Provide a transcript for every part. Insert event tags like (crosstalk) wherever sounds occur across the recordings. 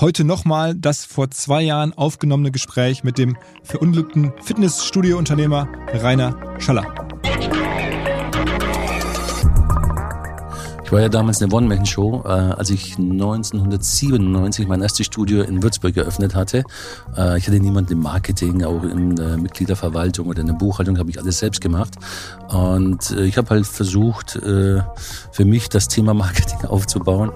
Heute nochmal das vor zwei Jahren aufgenommene Gespräch mit dem verunglückten Fitnessstudio-Unternehmer Rainer Schaller. Ich war ja damals eine One-Man-Show, äh, als ich 1997 mein erstes Studio in Würzburg eröffnet hatte. Äh, ich hatte niemanden im Marketing, auch in der Mitgliederverwaltung oder in der Buchhaltung, habe ich alles selbst gemacht. Und äh, ich habe halt versucht, äh, für mich das Thema Marketing (laughs) aufzubauen.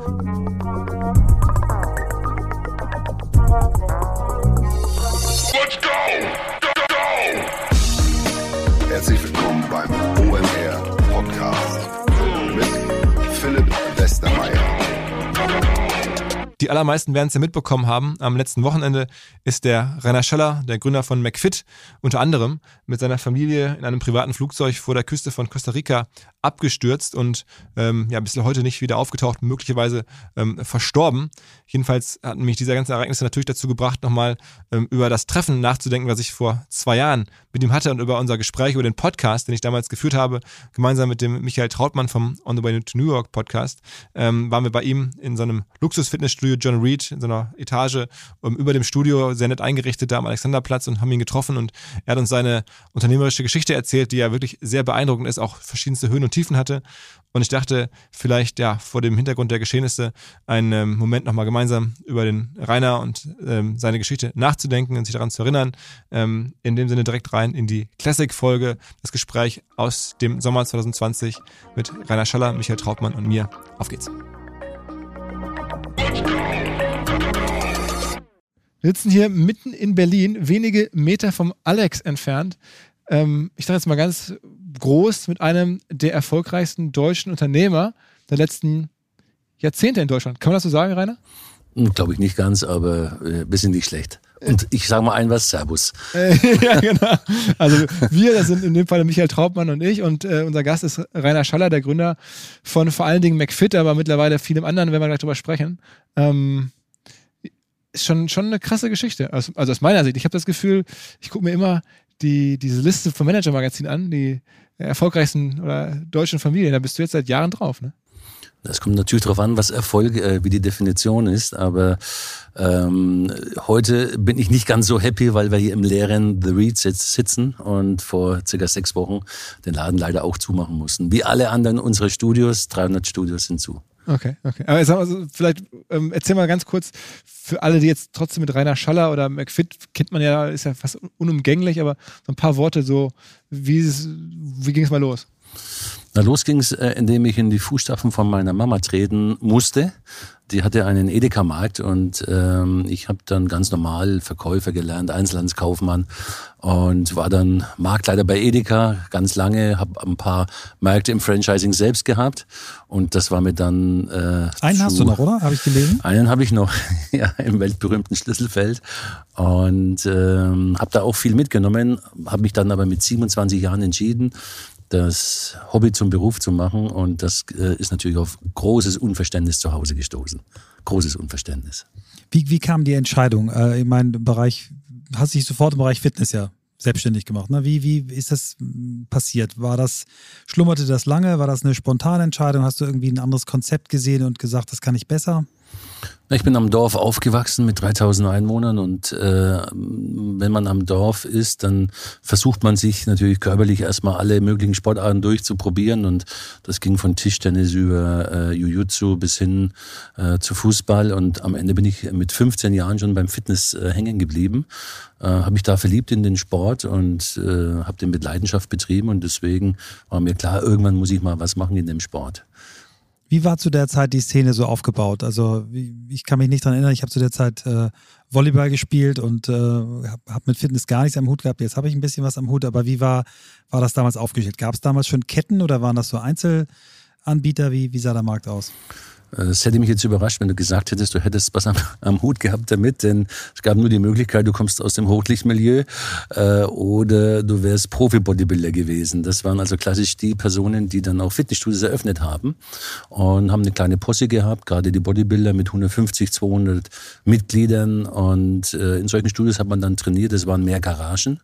Die allermeisten werden es ja mitbekommen haben. Am letzten Wochenende ist der Rainer Scheller, der Gründer von McFit, unter anderem mit seiner Familie in einem privaten Flugzeug vor der Küste von Costa Rica abgestürzt und ähm, ja, bis heute nicht wieder aufgetaucht, möglicherweise ähm, verstorben. Jedenfalls hat mich diese ganzen Ereignisse natürlich dazu gebracht, nochmal ähm, über das Treffen nachzudenken, was ich vor zwei Jahren mit ihm hatte und über unser Gespräch, über den Podcast, den ich damals geführt habe, gemeinsam mit dem Michael Trautmann vom On the Way to New York Podcast, ähm, waren wir bei ihm in so einem Luxus-Fitnessstudio John Reed, in so einer Etage ähm, über dem Studio, sehr nett eingerichtet da am Alexanderplatz und haben ihn getroffen und er hat uns seine unternehmerische Geschichte erzählt, die ja wirklich sehr beeindruckend ist, auch verschiedenste Höhen und Tiefen hatte. Und ich dachte, vielleicht ja vor dem Hintergrund der Geschehnisse einen ähm, Moment nochmal gemeinsam über den Rainer und ähm, seine Geschichte nachzudenken und sich daran zu erinnern. Ähm, in dem Sinne direkt rein in die Classic-Folge, das Gespräch aus dem Sommer 2020 mit Rainer Schaller, Michael Trautmann und mir. Auf geht's. Wir sitzen hier mitten in Berlin, wenige Meter vom Alex entfernt. Ähm, ich sage jetzt mal ganz groß mit einem der erfolgreichsten deutschen Unternehmer der letzten Jahrzehnte in Deutschland. Kann man das so sagen, Rainer? Glaube ich nicht ganz, aber äh, wir sind nicht schlecht. Und ich sage mal ein was, Servus. (laughs) Ja, genau. Also wir, das sind in dem Fall Michael Traubmann und ich und äh, unser Gast ist Rainer Schaller, der Gründer von vor allen Dingen McFit, aber mittlerweile vielem anderen, wenn wir gleich drüber sprechen. Ähm, ist schon, schon eine krasse Geschichte. Also, also aus meiner Sicht. Ich habe das Gefühl, ich gucke mir immer die, diese Liste vom Manager-Magazin an, die erfolgreichsten oder deutschen Familien. Da bist du jetzt seit Jahren drauf, ne? Das kommt natürlich darauf an, was Erfolg, äh, wie die Definition ist. Aber ähm, heute bin ich nicht ganz so happy, weil wir hier im leeren The Reed sitzen und vor circa sechs Wochen den Laden leider auch zumachen mussten. Wie alle anderen unserer Studios, 300 Studios sind zu. Okay, okay. Aber sag mal, so, vielleicht ähm, erzähl mal ganz kurz für alle, die jetzt trotzdem mit Rainer Schaller oder McFit kennt man ja, ist ja fast unumgänglich, aber so ein paar Worte so, wie, wie ging es mal los? Na, los ging es, äh, indem ich in die Fußstapfen von meiner Mama treten musste. Die hatte einen Edeka-Markt und ähm, ich habe dann ganz normal Verkäufer gelernt, Einzelhandelskaufmann und war dann Marktleiter bei Edeka ganz lange, habe ein paar Märkte im Franchising selbst gehabt und das war mir dann... Äh, einen hast du noch, oder? Habe ich gelesen? Einen habe ich noch, (laughs) ja, im weltberühmten Schlüsselfeld und ähm, habe da auch viel mitgenommen, habe mich dann aber mit 27 Jahren entschieden, das Hobby zum Beruf zu machen. Und das äh, ist natürlich auf großes Unverständnis zu Hause gestoßen. Großes Unverständnis. Wie, wie kam die Entscheidung? Äh, ich meine, Bereich, hast dich sofort im Bereich Fitness ja selbstständig gemacht. Ne? Wie, wie ist das hm, passiert? War das, schlummerte das lange? War das eine spontane Entscheidung? Hast du irgendwie ein anderes Konzept gesehen und gesagt, das kann ich besser? Ich bin am Dorf aufgewachsen mit 3000 Einwohnern und äh, wenn man am Dorf ist, dann versucht man sich natürlich körperlich erstmal alle möglichen Sportarten durchzuprobieren und das ging von Tischtennis über äh, Jiu-Jitsu bis hin äh, zu Fußball und am Ende bin ich mit 15 Jahren schon beim Fitness äh, hängen geblieben, äh, habe mich da verliebt in den Sport und äh, habe den mit Leidenschaft betrieben und deswegen war mir klar, irgendwann muss ich mal was machen in dem Sport. Wie war zu der Zeit die Szene so aufgebaut? Also ich kann mich nicht daran erinnern, ich habe zu der Zeit äh, Volleyball gespielt und äh, habe hab mit Fitness gar nichts am Hut gehabt. Jetzt habe ich ein bisschen was am Hut, aber wie war, war das damals aufgestellt? Gab es damals schon Ketten oder waren das so Einzelanbieter? Wie, wie sah der Markt aus? Äh, es hätte mich jetzt überrascht, wenn du gesagt hättest, du hättest was am, (laughs) am Hut gehabt damit, denn es gab nur die Möglichkeit, du kommst aus dem Hochlichtmilieu äh, oder du wärst Profi-Bodybuilder gewesen. Das waren also klassisch die Personen, die dann auch Fitnessstudios eröffnet haben und haben eine kleine Posse gehabt, gerade die Bodybuilder mit 150, 200 Mitgliedern und äh, in solchen Studios hat man dann trainiert, es waren mehr Garagen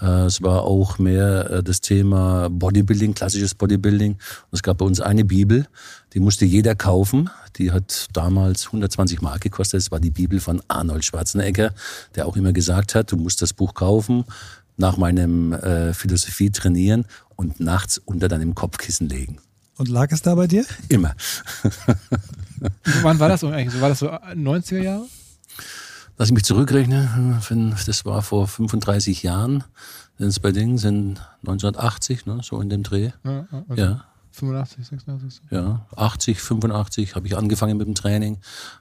es war auch mehr äh, das Thema Bodybuilding, klassisches Bodybuilding. Es gab bei uns eine Bibel, die musste jeder kaufen. Die hat damals 120 Mark gekostet. Das war die Bibel von Arnold Schwarzenegger, der auch immer gesagt hat, du musst das Buch kaufen, nach meinem äh, Philosophie trainieren und nachts unter deinem Kopfkissen legen. Und lag es da bei dir? Immer. (laughs) Wann war das so eigentlich? War das so 90er Jahre? Lass ich mich zurückrechnen, das war vor 35 Jahren, denn es bei Dingen sind 1980, ne, so in dem Dreh. Ja, also Ja, 85, 86. ja, 80, 85 habe ich angefangen mit dem Training.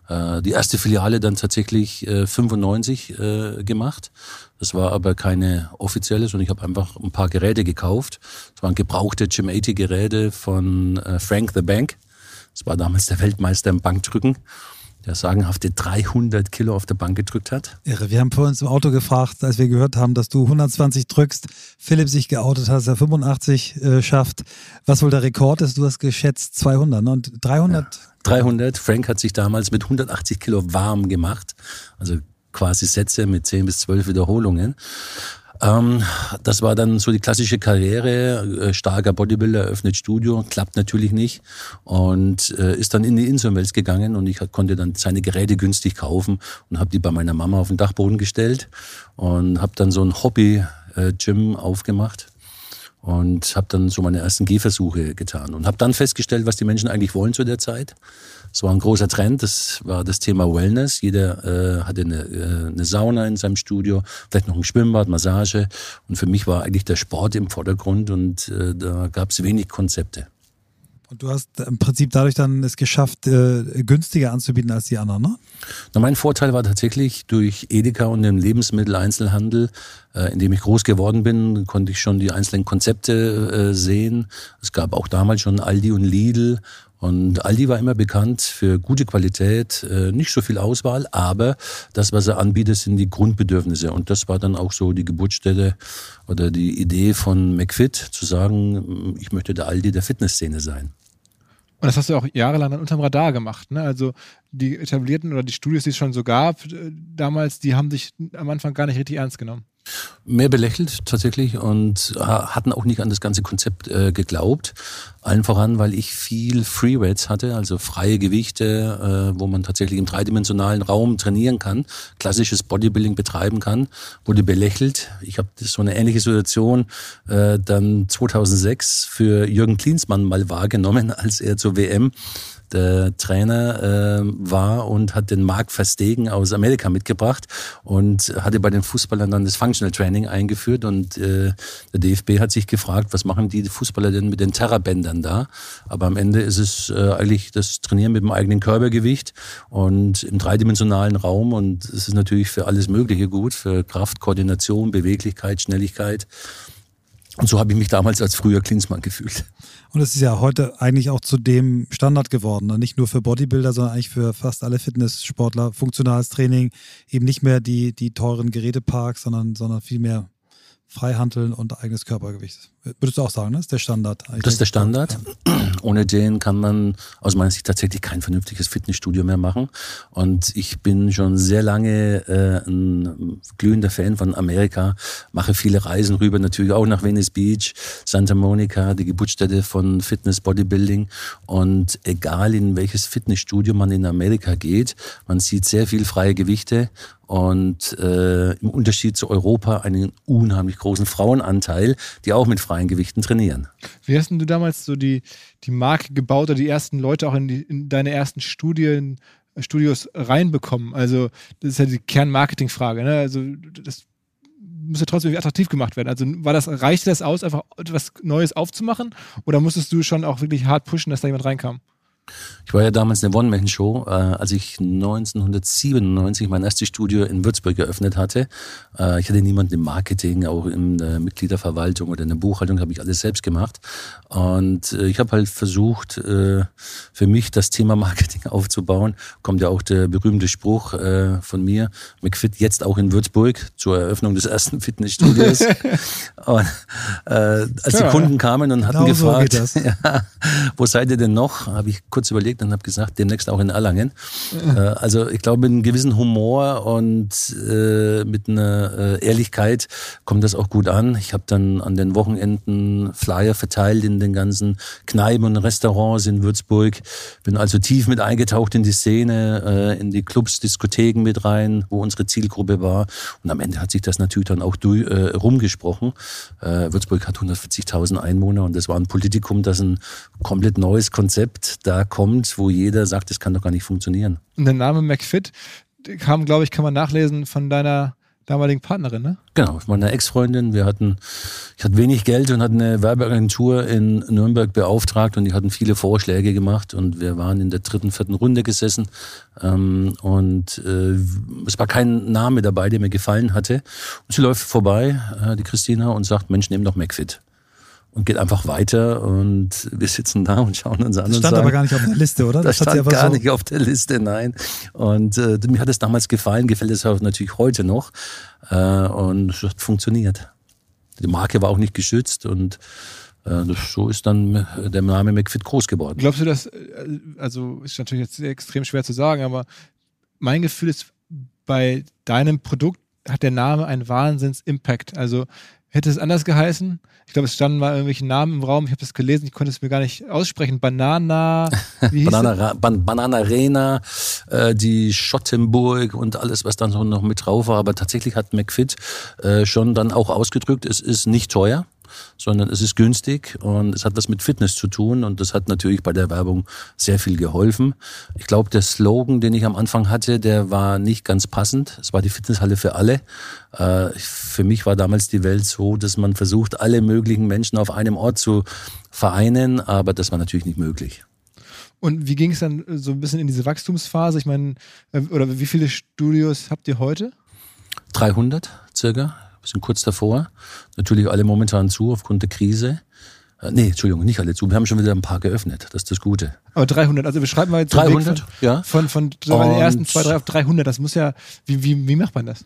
Äh, die erste Filiale dann tatsächlich äh, 95 äh, gemacht. Das war aber keine offizielle, sondern ich habe einfach ein paar Geräte gekauft. Das waren gebrauchte Gym 80 Geräte von äh, Frank the Bank. Das war damals der Weltmeister im Bankdrücken, der sagenhafte 300 Kilo auf der Bank gedrückt hat. Irre. Wir haben vor uns im Auto gefragt, als wir gehört haben, dass du 120 drückst, Philipp sich geoutet hat, dass er 85 äh, schafft. Was wohl der Rekord ist? Du hast geschätzt 200 ne? und 300. 300. Frank hat sich damals mit 180 Kilo warm gemacht. Also quasi Sätze mit 10 bis 12 Wiederholungen. Ähm, das war dann so die klassische Karriere. Äh, starker Bodybuilder, eröffnet Studio, klappt natürlich nicht. Und äh, ist dann in die Inselwelt gegangen und ich konnte dann seine Geräte günstig kaufen und habe die bei meiner Mama auf den Dachboden gestellt und habe dann so ein Hobby-Gym aufgemacht und habe dann so meine ersten Gehversuche getan und habe dann festgestellt, was die Menschen eigentlich wollen zu der Zeit. Es war ein großer Trend, das war das Thema Wellness. Jeder äh, hatte eine, äh, eine Sauna in seinem Studio, vielleicht noch ein Schwimmbad, Massage. Und für mich war eigentlich der Sport im Vordergrund und äh, da gab es wenig Konzepte. Und du hast im Prinzip dadurch dann es geschafft, äh, günstiger anzubieten als die anderen, ne? Na, mein Vorteil war tatsächlich durch Edeka und den Lebensmitteleinzelhandel, äh, in dem ich groß geworden bin, konnte ich schon die einzelnen Konzepte äh, sehen. Es gab auch damals schon Aldi und Lidl. Und Aldi war immer bekannt für gute Qualität, äh, nicht so viel Auswahl, aber das, was er anbietet, sind die Grundbedürfnisse. Und das war dann auch so die Geburtsstätte oder die Idee von McFit, zu sagen, ich möchte der Aldi der Fitnessszene sein. Und das hast du auch jahrelang dann unterm Radar gemacht. Ne? Also die etablierten oder die Studios, die es schon so gab, äh, damals, die haben dich am Anfang gar nicht richtig ernst genommen. Mehr belächelt tatsächlich und ha- hatten auch nicht an das ganze Konzept äh, geglaubt. Allen voran, weil ich viel Freeweights hatte, also freie Gewichte, äh, wo man tatsächlich im dreidimensionalen Raum trainieren kann, klassisches Bodybuilding betreiben kann, wurde belächelt. Ich habe so eine ähnliche Situation äh, dann 2006 für Jürgen Klinsmann mal wahrgenommen, (laughs) als er zur WM der Trainer äh, war und hat den Mark Verstegen aus Amerika mitgebracht und hatte bei den Fußballern dann das Functional Training eingeführt und äh, der DFB hat sich gefragt, was machen die Fußballer denn mit den Terrabändern da? Aber am Ende ist es äh, eigentlich das Trainieren mit dem eigenen Körpergewicht und im dreidimensionalen Raum und es ist natürlich für alles Mögliche gut, für Kraft, Koordination, Beweglichkeit, Schnelligkeit. Und so habe ich mich damals als früher Klinsmann gefühlt. Und es ist ja heute eigentlich auch zu dem Standard geworden. Ne? Nicht nur für Bodybuilder, sondern eigentlich für fast alle Fitnesssportler. Funktionales Training, eben nicht mehr die, die teuren Geräteparks, sondern, sondern viel mehr Freihandeln und eigenes Körpergewicht. Würdest du auch sagen, ne? das ist der Standard? eigentlich. Das ist der Standard. (clears throat) Ohne den kann man aus meiner Sicht tatsächlich kein vernünftiges Fitnessstudio mehr machen. Und ich bin schon sehr lange äh, ein glühender Fan von Amerika, mache viele Reisen rüber, natürlich auch nach Venice Beach, Santa Monica, die Geburtsstätte von Fitness, Bodybuilding. Und egal in welches Fitnessstudio man in Amerika geht, man sieht sehr viel freie Gewichte und äh, im Unterschied zu Europa einen unheimlich großen Frauenanteil, die auch mit freien Gewichten trainieren. Wie hast du damals so die, die Marke gebaut oder die ersten Leute auch in, die, in deine ersten Studien, Studios reinbekommen? Also, das ist ja die Kernmarketingfrage. Ne? Also, das muss ja trotzdem attraktiv gemacht werden. Also, war das, reichte das aus, einfach etwas Neues aufzumachen? Oder musstest du schon auch wirklich hart pushen, dass da jemand reinkam? Ich war ja damals eine One-Man-Show, äh, als ich 1997 mein erstes Studio in Würzburg eröffnet hatte. Äh, ich hatte niemanden im Marketing, auch in der Mitgliederverwaltung oder in der Buchhaltung, habe ich alles selbst gemacht. Und äh, ich habe halt versucht, äh, für mich das Thema (laughs) Marketing aufzubauen. Kommt ja auch der berühmte Spruch äh, von mir, McFit jetzt auch in Würzburg zur Eröffnung des ersten Fitnessstudios. (laughs) Und, äh, als die Ja. Kunden kamen und hatten Genau so gefragt, das. (laughs) ja, wo seid ihr denn noch? Habe ich kurz überlegt und habe gesagt, demnächst auch in Erlangen. Äh, also ich glaube, mit einem gewissen Humor und äh, mit einer äh, Ehrlichkeit kommt das auch gut an. Ich habe dann an den Wochenenden Flyer verteilt in den ganzen Kneipen und Restaurants in Würzburg. Bin also tief mit eingetaucht in die Szene, äh, in die Clubs, Diskotheken mit rein, wo unsere Zielgruppe war. Und am Ende hat sich das natürlich dann auch durch, äh, rumgesprochen. Äh, Würzburg hat 140.000 Einwohner und das war ein Politikum, das ein komplett neues Konzept da kommt, wo jeder sagt, das kann doch gar nicht funktionieren. Und der Name McFit kam, glaube ich, kann man nachlesen von deiner damaligen Partnerin, ne? Genau, meiner Ex-Freundin. Wir hatten, ich hatte wenig Geld und hatten eine Werbeagentur in Nürnberg beauftragt und die hatten viele Vorschläge gemacht und wir waren in der dritten, vierten Runde gesessen ähm, und äh, es war kein Name dabei, der mir gefallen hatte. Und sie läuft vorbei, äh, die Christina, und sagt, Mensch, nimm doch McFit und geht einfach weiter und wir sitzen da und schauen uns an. Das stand sagen, aber gar nicht auf der Liste, oder? Das, das stand gar so nicht auf der Liste, nein. Und äh, mir hat es damals gefallen, gefällt es auch natürlich heute noch äh, und es hat funktioniert. Die Marke war auch nicht geschützt und äh, so ist dann der Name McFit groß geworden. Glaubst du, dass, äh, also ist natürlich jetzt extrem schwer zu sagen, aber mein Gefühl ist, bei deinem Produkt hat der Name einen Wahnsinns-Impact. Also hätte es anders geheißen, ich glaube, es standen mal irgendwelche Namen im Raum, ich habe das gelesen, ich konnte es mir gar nicht aussprechen. Banana, wie Banana, Ban Banana Arena, äh, die Schottenburg und alles, was dann so noch mit drauf war. Aber tatsächlich hat McFit äh, schon dann auch ausgedrückt, es ist nicht teuer sondern es ist günstig und es hat was mit Fitness zu tun und das hat natürlich bei der Werbung sehr viel geholfen. Ich glaube, der Slogan, den ich am Anfang hatte, der war nicht ganz passend. Es war die Fitnesshalle für alle. Äh, für mich war damals die Welt so, dass man versucht, alle möglichen Menschen auf einem Ort zu vereinen, aber das war natürlich nicht möglich. Und wie ging es dann so ein bisschen in diese Wachstumsphase? Ich meine, äh, oder wie viele Studios habt ihr heute? 300 circa. Wir sind kurz davor. Natürlich alle momentan zu aufgrund der Krise. Äh, nee, Entschuldigung, nicht alle zu. Wir haben schon wieder ein paar geöffnet. Das ist das Gute. Aber 300, also wir schreiben mal jetzt 300, von, ja. Von, von, von den ersten zwei, drei auf 300. Das muss ja, wie, wie, wie macht man das?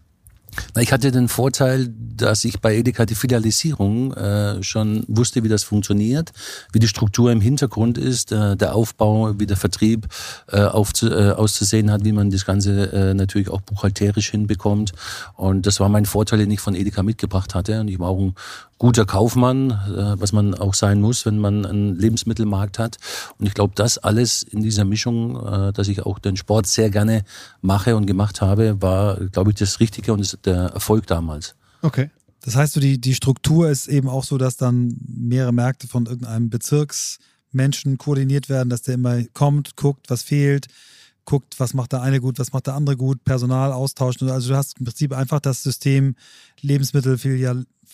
Ich hatte den Vorteil, dass ich bei Edeka die Filialisierung äh, schon wusste, wie das funktioniert, wie die Struktur im Hintergrund ist, äh, der Aufbau, wie der Vertrieb äh, aufzu, äh, auszusehen hat, wie man das Ganze äh, natürlich auch buchhalterisch hinbekommt. Und das war mein Vorteil, den ich von Edeka mitgebracht hatte. Und ich war auch ein guter Kaufmann, äh, was man auch sein muss, wenn man einen Lebensmittelmarkt hat. Und ich glaube, das alles in dieser Mischung, äh, dass ich auch den Sport sehr gerne mache und gemacht habe, war, glaube ich, das Richtige und der Erfolg damals. Okay. Das heißt, so die, die Struktur ist eben auch so, dass dann mehrere Märkte von irgendeinem Bezirksmenschen koordiniert werden, dass der immer kommt, guckt, was fehlt, guckt, was macht der eine gut, was macht der andere gut, Personal austauschen. Also du hast im Prinzip einfach das System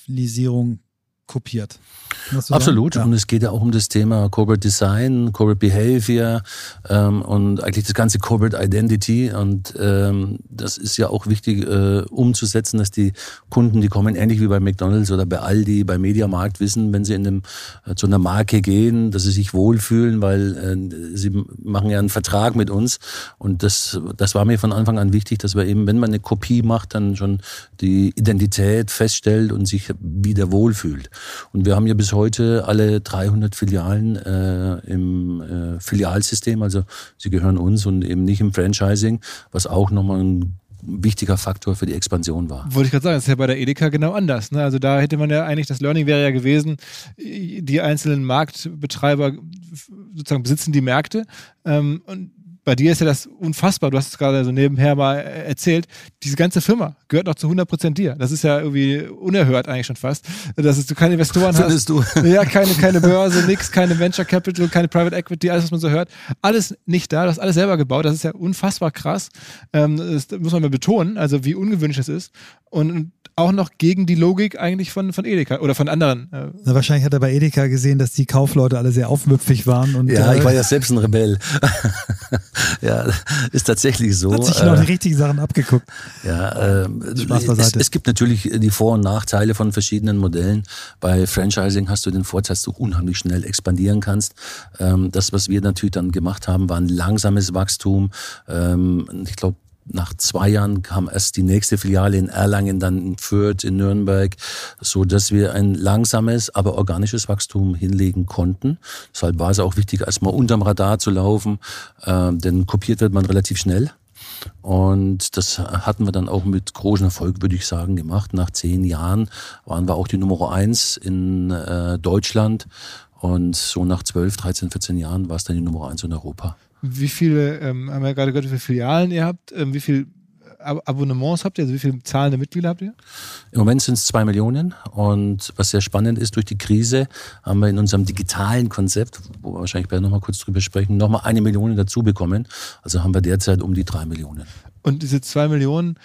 Lebensmittelfilialisierung kopiert. Absolut. Ja. Und es geht ja auch um das Thema Corporate Design, Corporate Behavior ähm, und eigentlich das ganze Corporate Identity. Und ähm, das ist ja auch wichtig äh, umzusetzen, dass die Kunden, die kommen ähnlich wie bei McDonalds oder bei Aldi, bei Mediamarkt wissen, wenn sie in einem, äh, zu einer Marke gehen, dass sie sich wohlfühlen, weil äh, sie machen ja einen Vertrag mit uns. Und das, das war mir von Anfang an wichtig, dass wir eben, wenn man eine Kopie macht, dann schon die Identität feststellt und sich wieder wohlfühlt. Und wir haben ja bis heute alle 300 Filialen äh, im äh, Filialsystem, also sie gehören uns und eben nicht im Franchising, was auch nochmal ein wichtiger Faktor für die Expansion war. Wollte ich gerade sagen, das ist ja bei der Edeka genau anders. Ne? Also da hätte man ja eigentlich, das Learning wäre ja gewesen, die einzelnen Marktbetreiber sozusagen besitzen die Märkte ähm, und bei dir ist ja das unfassbar, du hast es gerade so nebenher mal erzählt, diese ganze Firma gehört noch zu 100% dir. Das ist ja irgendwie unerhört eigentlich schon fast, dass du keine Investoren Findest hast. du? (laughs) Ja, keine, keine Börse, nix, keine Venture Capital, keine Private Equity, alles, was man so hört. Alles nicht da, du hast alles selber gebaut, das ist ja unfassbar krass. Ähm, das muss man mal betonen, also wie ungewöhnlich das ist. Und auch noch gegen die Logik eigentlich von, von Edeka oder von anderen. Äh. Na, wahrscheinlich hat er bei Edeka gesehen, dass die Kaufleute alle sehr aufmüpfig waren. Und, ja, äh, ich war ja selbst ein Rebell. (laughs) (laughs) ja, ist tatsächlich so. Hat sich noch die richtigen Sachen abgeguckt. Ja, äh. Es, es gibt natürlich die Vor- und Nachteile von verschiedenen Modellen. Bei Franchising hast du den Vorteil, dass du unheimlich schnell expandieren kannst. Ähm, das, was wir natürlich dann gemacht haben, war ein langsames Wachstum. Ähm, ich glaube, nach zwei Jahren kam erst die nächste Filiale in Erlangen, dann in Fürth, in Nürnberg, so dass wir ein langsames, aber organisches Wachstum hinlegen konnten. Deshalb war es auch wichtig, erstmal unterm Radar zu laufen, äh, denn kopiert wird man relativ schnell. Und das hatten wir dann auch mit großem Erfolg, würde ich sagen, gemacht. Nach zehn Jahren waren wir auch die Nummer eins in äh, Deutschland. Und so nach 12, 13, 14 Jahren war es dann die Nummer eins in Europa. Wie viele, ähm, haben wir gerade gehört, wie viele Filialen ihr habt, ähm, wie viele Ab Abonnements habt ihr, also wie viele zahlende Mitglieder habt ihr? Im Moment sind es zwei Millionen und was sehr spannend ist, durch die Krise haben wir in unserem digitalen Konzept, wo wir wahrscheinlich gleich nochmal kurz drüber sprechen, nochmal eine Million dazu bekommen. Also haben wir derzeit um die drei Millionen. Und diese zwei Millionen,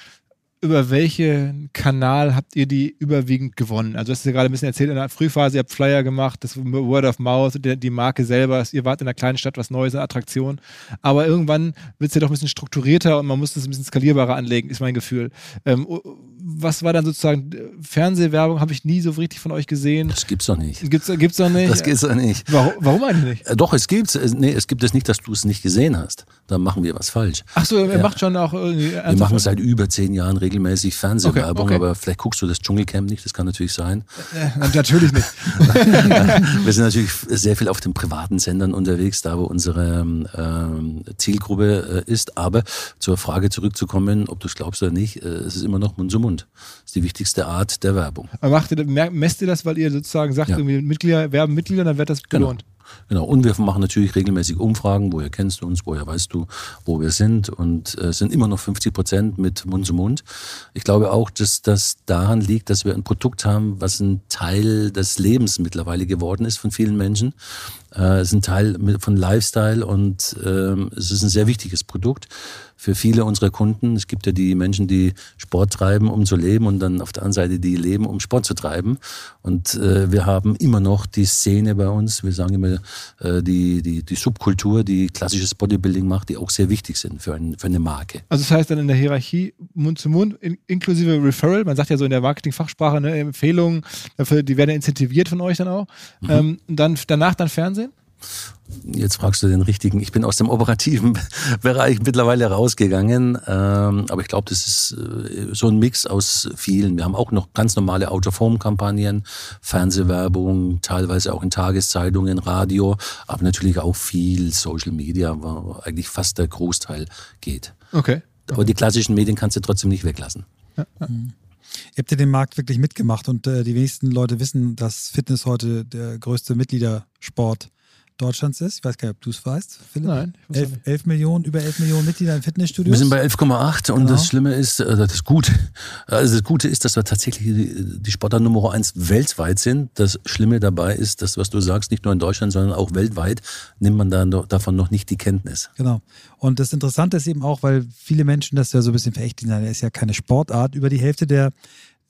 über welchen Kanal habt ihr die überwiegend gewonnen? Also, du hast ja gerade ein bisschen erzählt, in der Frühphase, ihr habt Flyer gemacht, das Word of Mouth, die Marke selber, ihr wart in einer kleinen Stadt, was Neues, eine Attraktion. Aber irgendwann wird es ja doch ein bisschen strukturierter und man muss das ein bisschen skalierbarer anlegen, ist mein Gefühl. Ähm, was war dann sozusagen Fernsehwerbung? Habe ich nie so richtig von euch gesehen. Das gibt's doch nicht. Gibt's, gibt's doch nicht. Das gibt's doch nicht. Warum, warum eigentlich nicht? Äh, doch, es gibt's. Nee, es gibt es nicht, dass du es nicht gesehen hast. Da machen wir was falsch. Ach so, ihr ja. macht schon auch irgendwie. Wir machen seit über zehn Jahren regelmäßig Fernsehwerbung, okay, okay. aber vielleicht guckst du das Dschungelcamp nicht. Das kann natürlich sein. Äh, natürlich nicht. (laughs) wir sind natürlich sehr viel auf den privaten Sendern unterwegs, da wo unsere ähm, Zielgruppe äh, ist. Aber zur Frage zurückzukommen, ob du es glaubst oder nicht, äh, es ist immer noch Mund zu Mund. Das ist die wichtigste Art der Werbung. Aber macht ihr, messt ihr das, weil ihr sozusagen sagt, ja. irgendwie Mitglieder werben Mitglieder, dann wird das genau. belohnt? Genau. Genau, und wir machen natürlich regelmäßig Umfragen, woher kennst du uns, woher weißt du, wo wir sind und äh, sind immer noch 50 Prozent mit Mund zu Mund. Ich glaube auch, dass das daran liegt, dass wir ein Produkt haben, was ein Teil des Lebens mittlerweile geworden ist von vielen Menschen. Äh, es ist ein Teil von Lifestyle und äh, es ist ein sehr wichtiges Produkt für viele unserer Kunden. Es gibt ja die Menschen, die Sport treiben, um zu leben und dann auf der anderen Seite die leben, um Sport zu treiben. Und äh, wir haben immer noch die Szene bei uns, wir sagen immer äh, die, die, die Subkultur, die klassisches Bodybuilding macht, die auch sehr wichtig sind für, ein, für eine Marke. Also das heißt dann in der Hierarchie Mund zu Mund, in, inklusive Referral, man sagt ja so in der Marketingfachsprache, ne, Empfehlungen, dafür, die werden incentiviert von euch dann auch. Mhm. Ähm, dann, danach dann Fernsehen? Jetzt fragst du den richtigen. Ich bin aus dem operativen (laughs) Bereich mittlerweile rausgegangen, ähm, aber ich glaube, das ist äh, so ein Mix aus vielen. Wir haben auch noch ganz normale Autoform-Kampagnen, Fernsehwerbung, teilweise auch in Tageszeitungen, Radio, aber natürlich auch viel Social Media, wo eigentlich fast der Großteil geht. Okay. Aber die klassischen Medien kannst du trotzdem nicht weglassen. Ja. Mhm. Ihr habt ja den Markt wirklich mitgemacht und äh, die wenigsten Leute wissen, dass Fitness heute der größte Mitgliedersport ist Deutschlands ist. Ich weiß gar nicht, ob du es weißt, Philipp. Nein. Ich 11, 11 Millionen, über 11 Millionen Mitglieder in Fitnessstudios. Wir sind bei 11,8 und genau. das Schlimme ist, äh, das Gute, also das Gute ist, dass wir tatsächlich die, die Sportart Nummer 1 weltweit sind. Das Schlimme dabei ist, dass, was du sagst, nicht nur in Deutschland, sondern auch weltweit nimmt man da davon noch nicht die Kenntnis. Genau. Und das Interessante ist eben auch, weil viele Menschen das ja so ein bisschen verächtlich sind, ist ja keine Sportart. Über die Hälfte der,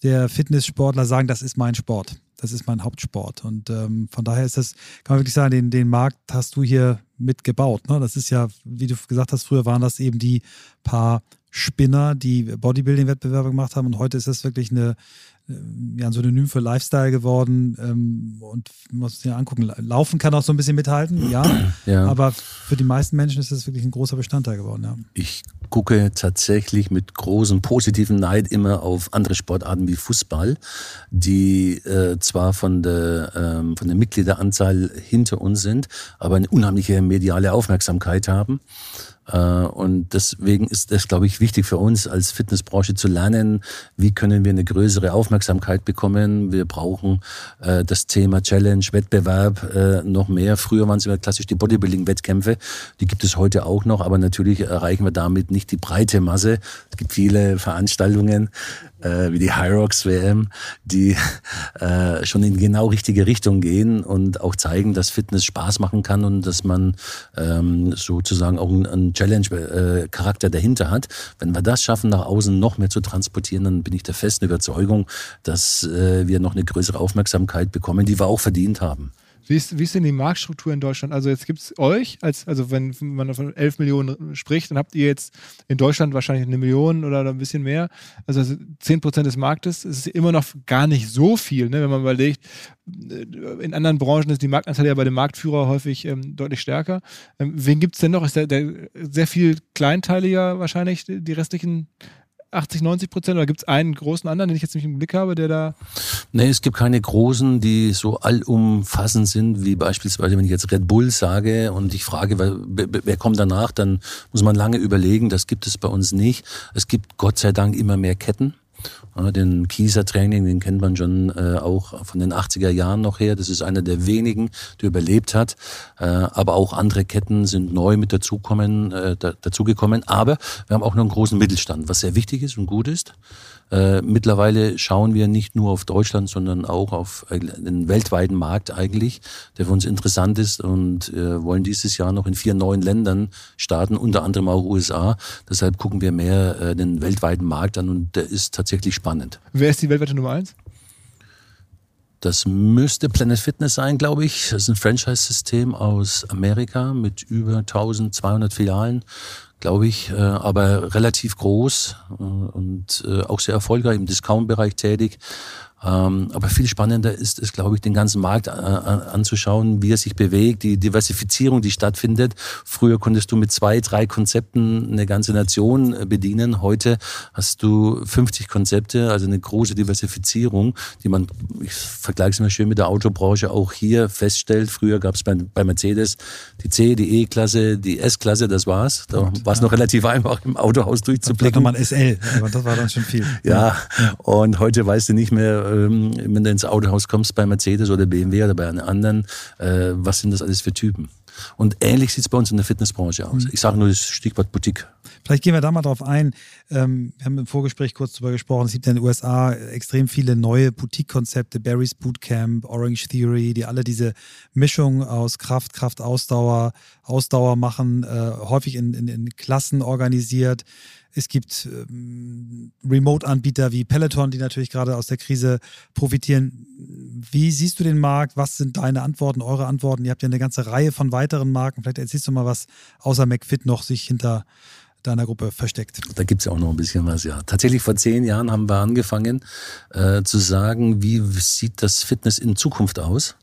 der Fitnesssportler sagen, das ist mein Sport das ist mein Hauptsport. Und ähm, von daher ist das, kann man wirklich sagen, den, den Markt hast du hier mitgebaut. Ne? Das ist ja, wie du gesagt hast, früher waren das eben die paar Spinner, die Bodybuilding-Wettbewerbe gemacht haben. Und heute ist das wirklich eine, ja, ein Synonym für Lifestyle geworden. Ähm, und muss sich angucken, Laufen kann auch so ein bisschen mithalten, ja, ja. Aber für die meisten Menschen ist das wirklich ein großer Bestandteil geworden. Ja. Ich gucke tatsächlich mit großem positiven Neid immer auf andere Sportarten wie Fußball, die äh, zwar von der, ähm, von der Mitgliederanzahl hinter uns sind, aber eine unheimliche mediale Aufmerksamkeit haben. Äh, und deswegen ist es, glaube ich, wichtig für uns als Fitnessbranche zu lernen, wie können wir eine größere Aufmerksamkeit bekommen. Wir brauchen äh, das Thema Challenge, Wettbewerb äh, noch mehr. Früher waren es immer klassisch die Bodybuilding-Wettkämpfe. Die gibt es heute auch noch, aber natürlich erreichen wir damit nicht die breite Masse. Es gibt viele Veranstaltungen, äh, wie die Hyrox WM, die (laughs) äh, schon in genau richtige Richtung gehen und auch zeigen, dass Fitness Spaß machen kann und dass man ähm, sozusagen auch einen Challenge-Charakter dahinter hat. Wenn wir das schaffen, nach außen noch mehr zu transportieren, dann bin ich der festen Überzeugung, dass äh, wir noch eine größere Aufmerksamkeit bekommen, die wir auch verdient haben. Wie ist, wie ist denn die Marktstruktur in Deutschland? Also jetzt gibt es euch, als, also wenn man von 11 Millionen spricht, dann habt ihr jetzt in Deutschland wahrscheinlich eine Million oder ein bisschen mehr. Also 10 Prozent des Marktes ist immer noch gar nicht so viel, ne? wenn man überlegt, äh, in anderen Branchen ist die Marktanteil ja bei dem Marktführer häufig ähm, deutlich stärker. Ähm, wen gibt es denn noch? Ist der, der sehr viel kleinteiliger wahrscheinlich, die restlichen 80, 90 Prozent oder gibt es einen großen anderen, den ich jetzt nicht im Blick habe, der da. Nee, es gibt keine großen, die so allumfassend sind, wie beispielsweise, wenn ich jetzt Red Bull sage und ich frage, wer, wer kommt danach, dann muss man lange überlegen, das gibt es bei uns nicht. Es gibt Gott sei Dank immer mehr Ketten. Den Kieser Training, den kennt man schon äh, auch von den 80er Jahren noch her. Das ist einer der wenigen, der überlebt hat. Äh, aber auch andere Ketten sind neu mit dazukommen, äh, dazugekommen. Aber wir haben auch noch einen großen Mittelstand, was sehr wichtig ist und gut ist. Äh, mittlerweile schauen wir nicht nur auf Deutschland, sondern auch auf äh, den weltweiten Markt eigentlich, der für uns interessant ist und äh, wollen dieses Jahr noch in vier neuen Ländern starten, unter anderem auch USA. Deshalb gucken wir mehr äh, den weltweiten Markt an und der ist tatsächlich spannend. Wer ist die weltweite Nummer eins? Das müsste Planet Fitness sein, glaube ich. Das ist ein Franchise-System aus Amerika mit über 1200 Filialen glaube ich, äh, aber relativ groß äh, und äh, auch sehr erfolgreich im Discount-Bereich tätig. Ähm, aber viel spannender ist es, glaube ich, den ganzen Markt äh, anzuschauen, wie er sich bewegt, die Diversifizierung, die stattfindet. Früher konntest du mit zwei, drei Konzepten eine ganze Nation äh, bedienen. Heute hast du 50 Konzepte, also eine große Diversifizierung, die man, ich vergleiche es mal schön mit der Autobranche, auch hier feststellt. Früher gab es bei, bei, Mercedes die C, die E-Klasse, die S-Klasse, das war's. Da war es ja. noch relativ einfach, im Autohaus durchzublicken. Da man SL, aber das war dann schon viel. ja, ja. und heute weißt du nicht mehr, ähm, wenn du ins Autohaus kommst bei Mercedes oder BMW oder bei einem anderen, äh, was sind das alles für Typen? Und ähnlich sieht es bei uns in der Fitnessbranche aus. Mhm. Ich sage nur das Stichwort Boutique. Vielleicht gehen wir da mal drauf ein. Ähm, wir haben im Vorgespräch kurz darüber gesprochen. Es gibt in den USA extrem viele neue Boutique-Konzepte, Barry's Bootcamp, Orange Theory, die alle diese Mischung aus Kraft, Kraft, Ausdauer, Ausdauer machen, äh, häufig in, in, in Klassen organisiert. Es gibt ähm, Remote-Anbieter wie Peloton, die natürlich gerade aus der Krise profitieren. Wie siehst du den Markt? Was sind deine Antworten, eure Antworten? Ihr habt ja eine ganze Reihe von weiteren Marken. Vielleicht erzählst du mal, was außer McFit noch sich hinter deiner Gruppe versteckt. Da gibt es ja auch noch ein bisschen was, ja. Tatsächlich vor zehn Jahren haben wir angefangen äh, zu sagen, wie sieht das Fitness in Zukunft aus?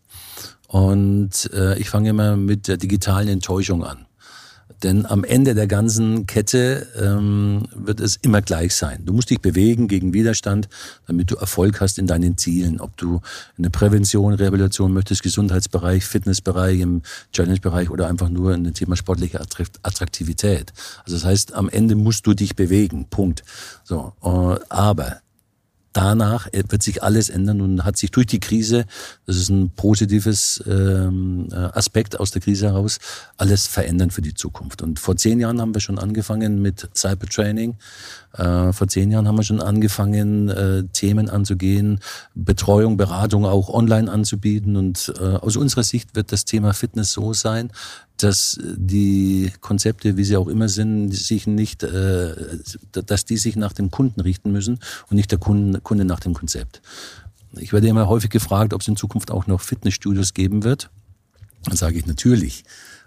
Und äh, ich fange immer mit der digitalen Enttäuschung an. Denn am Ende der ganzen Kette ähm, wird es immer gleich sein. Du musst dich bewegen gegen Widerstand, damit du Erfolg hast in deinen Zielen. Ob du eine Prävention, Rehabilitation möchtest, Gesundheitsbereich, Fitnessbereich, im Challenge-Bereich oder einfach nur in dem Thema sportliche Attraktivität. Also das heißt, am Ende musst du dich bewegen. Punkt. So, äh, aber danach wird sich alles ändern und hat sich durch die Krise, das ist ein positives ähm, äh, Aspekt aus der Krise heraus, alles verändern für die Zukunft. Und vor zehn Jahren haben wir schon angefangen mit Cybertraining. Äh, vor zehn Jahren haben wir schon angefangen, äh, Themen anzugehen, Betreuung, Beratung auch online anzubieten. Und äh, aus unserer Sicht wird das Thema Fitness so sein, dass die Konzepte, wie sie auch immer sind, sich nicht, äh, dass die sich nach dem Kunden richten müssen und nicht der Kunde, Kunde nach dem Konzept. Ich werde immer häufig gefragt, ob es in Zukunft auch noch Fitnessstudios geben wird. Dann sage ich natürlich.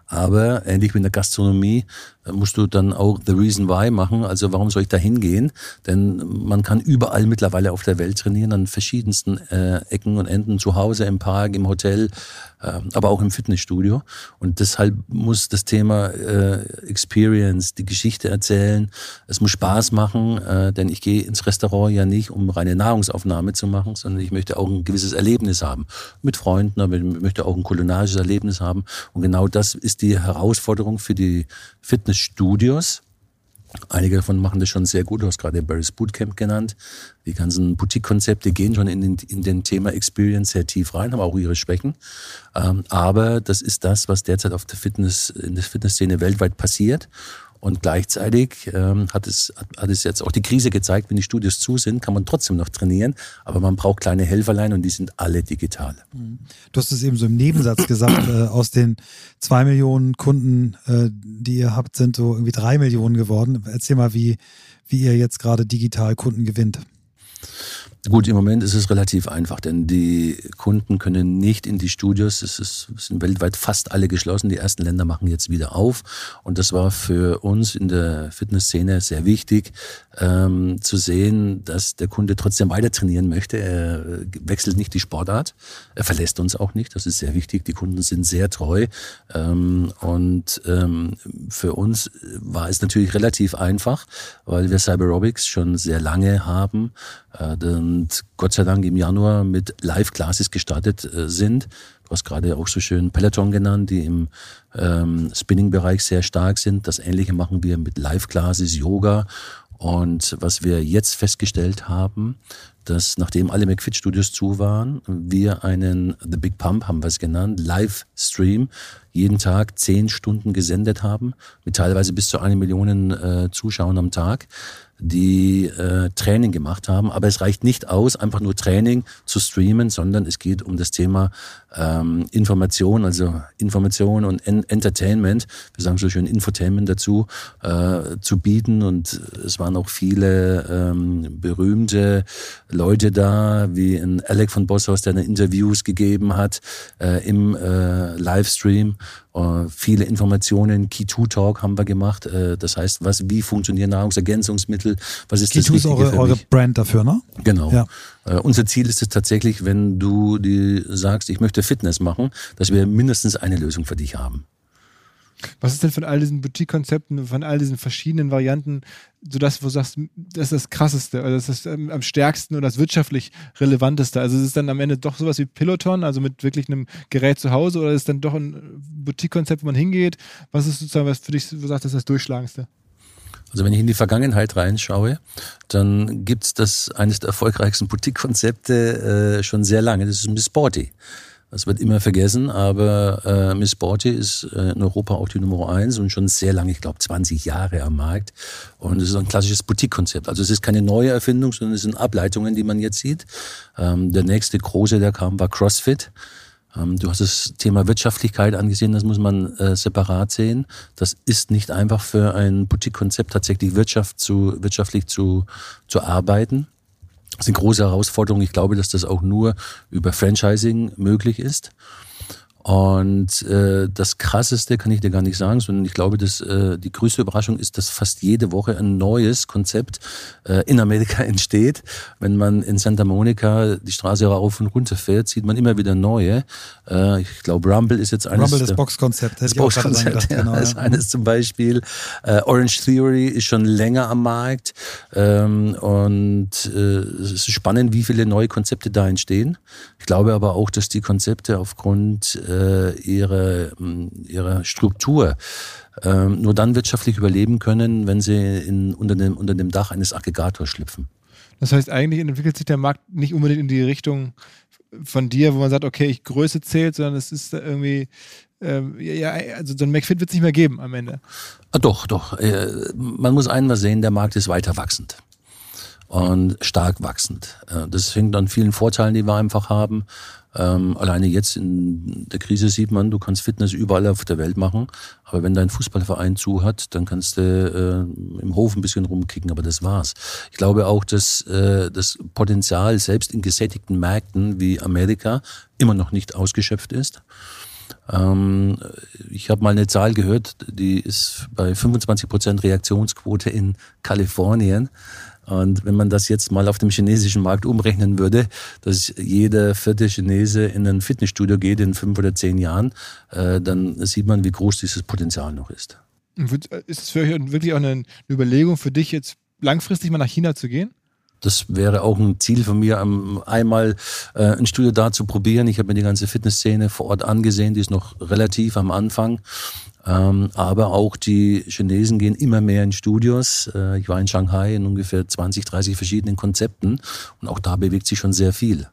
Aber ähnlich wie in der Gastronomie musst du dann auch The Reason Why machen. Also warum soll ich da hingehen? Denn man kann überall mittlerweile auf der Welt trainieren, an verschiedensten äh, Ecken und Enden, zu Hause, im Park, im Hotel, äh, aber auch im Fitnessstudio. Und deshalb muss das Thema äh, Experience, die Geschichte erzählen, es muss Spaß machen, äh, denn ich gehe ins Restaurant ja nicht, um reine Nahrungsaufnahme zu machen, sondern ich möchte auch ein gewisses Erlebnis haben. Mit Freunden, aber ich möchte auch ein kulinarisches Erlebnis haben. Und genau das ist die Herausforderung für die Fitnessstudios. Einige davon machen das schon sehr gut. Du hast gerade Barry's Bootcamp genannt. Die ganzen Boutique-Konzepte gehen schon in den, in den Thema Experience sehr tief rein, haben auch ihre Schwächen. Ähm, aber das ist das, was derzeit auf der Fitness, in der Fitnessszene weltweit passiert. Und gleichzeitig ähm, hat, es, hat es jetzt auch die Krise gezeigt, wenn die Studios zu sind, kann man trotzdem noch trainieren, aber man braucht kleine Helferlein und die sind alle digital. Mhm. Du hast es eben so im Nebensatz gesagt, äh, aus den zwei Millionen Kunden, äh, die ihr habt, sind so irgendwie drei Millionen geworden. Erzähl mal, wie, wie ihr jetzt gerade digital Kunden gewinnt. Gut, im Moment ist es relativ einfach, denn die Kunden können nicht in die Studios. Es, ist, es sind weltweit fast alle geschlossen. Die ersten Länder machen jetzt wieder auf. Und das war für uns in der Fitnessszene sehr wichtig, ähm, zu sehen, dass der Kunde trotzdem weiter trainieren möchte. Er wechselt nicht die Sportart. Er verlässt uns auch nicht. Das ist sehr wichtig. Die Kunden sind sehr treu. Ähm, und ähm, für uns war es natürlich relativ einfach, weil wir Cyberobics schon sehr lange haben äh, und Gott sei Dank im Januar mit Live-Classes gestartet äh, sind. Du hast gerade auch so schön Peloton genannt, die im ähm, Spinning-Bereich sehr stark sind. Das Ähnliche machen wir mit Live-Classes, Yoga. Und was wir jetzt festgestellt haben, dass nachdem alle McFit-Studios zu waren, wir einen The Big Pump, haben wir es genannt, Livestream jeden Tag zehn Stunden gesendet haben, mit teilweise bis zu eine Million äh, Zuschauern am Tag die äh, Training gemacht haben. Aber es reicht nicht aus, einfach nur Training zu streamen, sondern es geht um das Thema ähm, Information, also Information und en Entertainment, wir sagen so schön Infotainment dazu, äh, zu bieten. Und es waren auch viele ähm, berühmte Leute da, wie ein Alec von Bosshaus, der Interviews gegeben hat äh, im äh, Livestream. Uh, viele Informationen, Key2 Talk haben wir gemacht. Uh, das heißt, was, wie funktionieren Nahrungsergänzungsmittel? Was ist Key2 das ist eure, eure Brand dafür, ne? Genau. Ja. Uh, unser Ziel ist es tatsächlich, wenn du die sagst, ich möchte Fitness machen, dass wir mindestens eine Lösung für dich haben. Was ist denn von all diesen Boutique-Konzepten, von all diesen verschiedenen Varianten, so das, wo du sagst, das ist das Krasseste, oder das ist am stärksten oder das wirtschaftlich Relevanteste? Also ist es dann am Ende doch sowas wie Peloton, also mit wirklich einem Gerät zu Hause, oder ist es dann doch ein Boutique-Konzept, wo man hingeht? Was ist sozusagen, was für dich, wo du sagst, das ist das Durchschlagendste? Also wenn ich in die Vergangenheit reinschaue, dann gibt es das eines der erfolgreichsten Boutique-Konzepte äh, schon sehr lange. Das ist Miss Sporty. Das wird immer vergessen, aber äh, Miss Sporty ist äh, in Europa auch die Nummer eins und schon sehr lange, ich glaube 20 Jahre am Markt. Und es ist ein klassisches Boutique-Konzept. Also es ist keine neue Erfindung, sondern es sind Ableitungen, die man jetzt sieht. Ähm, der nächste große, der kam, war CrossFit. Ähm, du hast das Thema Wirtschaftlichkeit angesehen, das muss man äh, separat sehen. Das ist nicht einfach für ein Boutique-Konzept tatsächlich Wirtschaft zu, wirtschaftlich zu, zu arbeiten. Das ist eine große Herausforderung. Ich glaube, dass das auch nur über Franchising möglich ist. Und äh, das Krasseste kann ich dir gar nicht sagen, sondern ich glaube, dass äh, die größte Überraschung ist, dass fast jede Woche ein neues Konzept äh, in Amerika (laughs) entsteht. Wenn man in Santa Monica die Straße rauf und runter fährt, sieht man immer wieder neue. Äh, ich glaube, Rumble ist jetzt eines. Rumble, das Boxkonzept. Das Boxkonzept, (laughs) ja, genau, ist ja. eines zum Beispiel. Äh, Orange Theory ist schon länger am Markt. Ähm, und äh, es ist spannend, wie viele neue Konzepte da entstehen. Ich glaube aber auch, dass die Konzepte aufgrund äh, äh, ihre, ihre Struktur äh, nur dann wirtschaftlich überleben können, wenn sie in, unter, dem, unter dem Dach eines Aggregators schlüpfen. Das heißt, eigentlich entwickelt sich der Markt nicht unbedingt in die Richtung von dir, wo man sagt, okay, ich Größe zählt, sondern es ist irgendwie, ähm, ja, also so ein McFit wird es nicht mehr geben am Ende. Ah, doch, doch. Äh, man muss einmal sehen, der Markt ist weiter wachsend und stark wachsend. Äh, das hängt an vielen Vorteilen, die wir einfach haben. Ähm, alleine jetzt in der Krise sieht man, du kannst Fitness überall auf der Welt machen, aber wenn dein Fußballverein zu hat, dann kannst du äh, im Hof ein bisschen rumkicken, aber das war's. Ich glaube auch, dass äh, das Potenzial selbst in gesättigten Märkten wie Amerika immer noch nicht ausgeschöpft ist. Ähm, ich habe mal eine Zahl gehört, die ist bei 25 Prozent Reaktionsquote in Kalifornien. Und wenn man das jetzt mal auf dem chinesischen Markt umrechnen würde, dass jeder vierte Chinese in ein Fitnessstudio geht in fünf oder zehn Jahren, äh, dann sieht man, wie groß dieses Potenzial noch ist. Ist es für euch wirklich auch eine Überlegung für dich, jetzt langfristig mal nach China zu gehen? Das wäre auch ein Ziel von mir, einmal äh, ein Studio da zu probieren. Ich habe mir die ganze Fitnessszene vor Ort angesehen, die ist noch relativ am Anfang. Ähm, aber auch die Chinesen gehen immer mehr in Studios. Äh, ich war in Shanghai in ungefähr 20, 30 verschiedenen Konzepten und auch da bewegt sich schon sehr viel.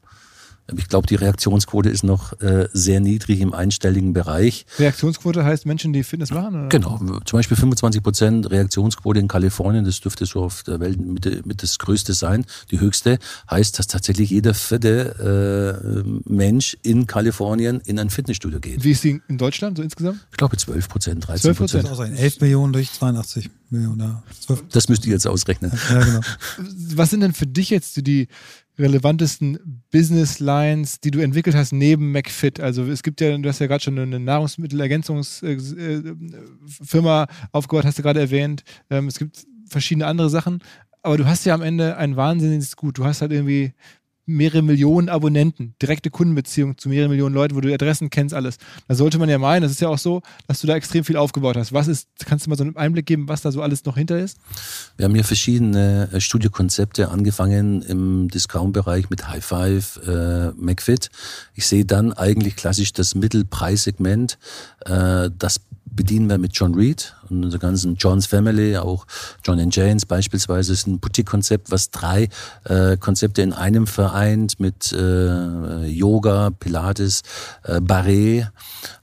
Ich glaube, die Reaktionsquote ist noch äh, sehr niedrig im einstelligen Bereich. Reaktionsquote heißt Menschen, die Fitness machen? Oder? Genau, zum Beispiel 25 Prozent Reaktionsquote in Kalifornien, das dürfte so auf der Welt mit, mit das Größte sein. Die höchste heißt, dass tatsächlich jeder vierte äh, Mensch in Kalifornien in ein Fitnessstudio geht. Wie ist die in Deutschland so insgesamt? Ich glaube 12 Prozent, 13 Prozent. 11 Millionen durch 82 Millionen. Ja. 12. Das müsst ihr jetzt ausrechnen. Ja, genau. Was sind denn für dich jetzt die relevantesten Business Lines, die du entwickelt hast neben McFit? Also es gibt ja, du hast ja gerade schon eine Nahrungsmittelergänzungsfirma äh, aufgebaut, hast du gerade erwähnt. Ähm, es gibt verschiedene andere Sachen, aber du hast ja am Ende ein wahnsinniges Gut. Du hast halt irgendwie mehrere Millionen Abonnenten, direkte Kundenbeziehung zu mehreren Millionen Leuten, wo du Adressen kennst, alles. Da sollte man ja meinen, das ist ja auch so, dass du da extrem viel aufgebaut hast. Was ist, kannst du mal so einen Einblick geben, was da so alles noch hinter ist? Wir haben hier verschiedene äh, Studiokonzepte angefangen im Discount-Bereich mit High Five, äh, McFit. Ich sehe dann eigentlich klassisch das Mittelpreissegment, äh, das bedienen wir mit John Reed und unserer ganzen John's Family, auch John and Janes beispielsweise, ist ein Boutique-Konzept, was drei äh, Konzepte in einem vereint mit äh, Yoga, Pilates, äh, Barret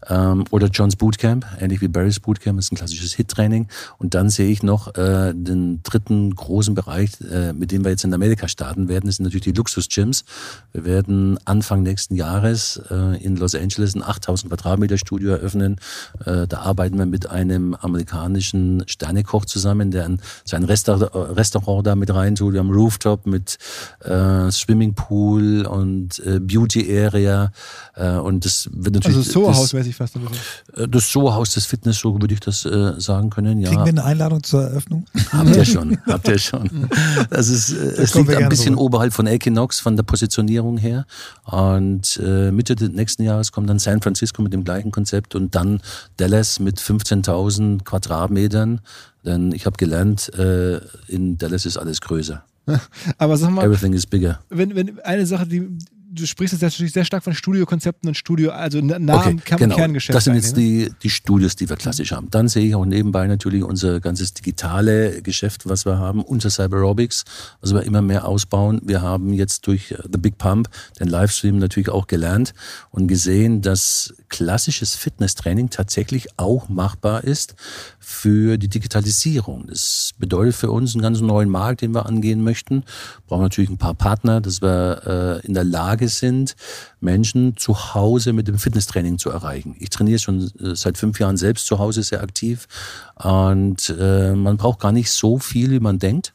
ähm, oder John's Bootcamp, ähnlich wie Barry's Bootcamp, ist ein klassisches Hit-Training. Und dann sehe ich noch äh, den dritten großen Bereich, äh, mit dem wir jetzt in Amerika starten werden, das sind natürlich die Luxus-Gyms. Wir werden Anfang nächsten Jahres äh, in Los Angeles ein 8000 Quadratmeter Studio eröffnen. Äh, da arbeiten wir mit einem amerikanischen Sternekoch zusammen, der ein, sein Restaurant, Restaurant da mit reintut. Wir haben Rooftop mit äh, Swimmingpool und äh, Beauty Area. Äh, und das wird natürlich. Also so hausmäßig fast. Äh, das Soho-Haus des Fitness, so würde ich das äh, sagen können. Ja. Kriegen wir eine Einladung zur Eröffnung? Habt ihr schon, (laughs) habt ihr schon. Das ist, äh, es liegt ein bisschen rüber. oberhalb von Equinox von der Positionierung her. Und äh, Mitte des nächsten Jahres kommt dann San Francisco mit dem gleichen Konzept und dann Dallas mit 15.000 Quadratmetern. Denn ich habe gelernt, äh, in Dallas ist alles größer. (laughs) Aber sag mal, Everything is bigger. Wenn, wenn eine Sache, die, du sprichst jetzt natürlich sehr stark von Studiokonzepten und Studio, also nah okay, am genau. Kerngeschäft. Das sind jetzt ne? die, die Studios, die wir klassisch haben. Dann sehe ich auch nebenbei natürlich unser ganzes digitale Geschäft, was wir haben, unser Cyberobics, was wir immer mehr ausbauen. Wir haben jetzt durch The Big Pump den Livestream natürlich auch gelernt und gesehen, dass klassisches Fitnesstraining tatsächlich auch machbar ist für die Digitalisierung. Das bedeutet für uns einen ganz neuen Markt, den wir angehen möchten. Wir brauchen natürlich ein paar Partner, dass wir äh, in der Lage sind, Menschen zu Hause mit dem Fitnesstraining zu erreichen. Ich trainiere schon äh, seit fünf Jahren selbst zu Hause sehr aktiv und äh, man braucht gar nicht so viel, wie man denkt.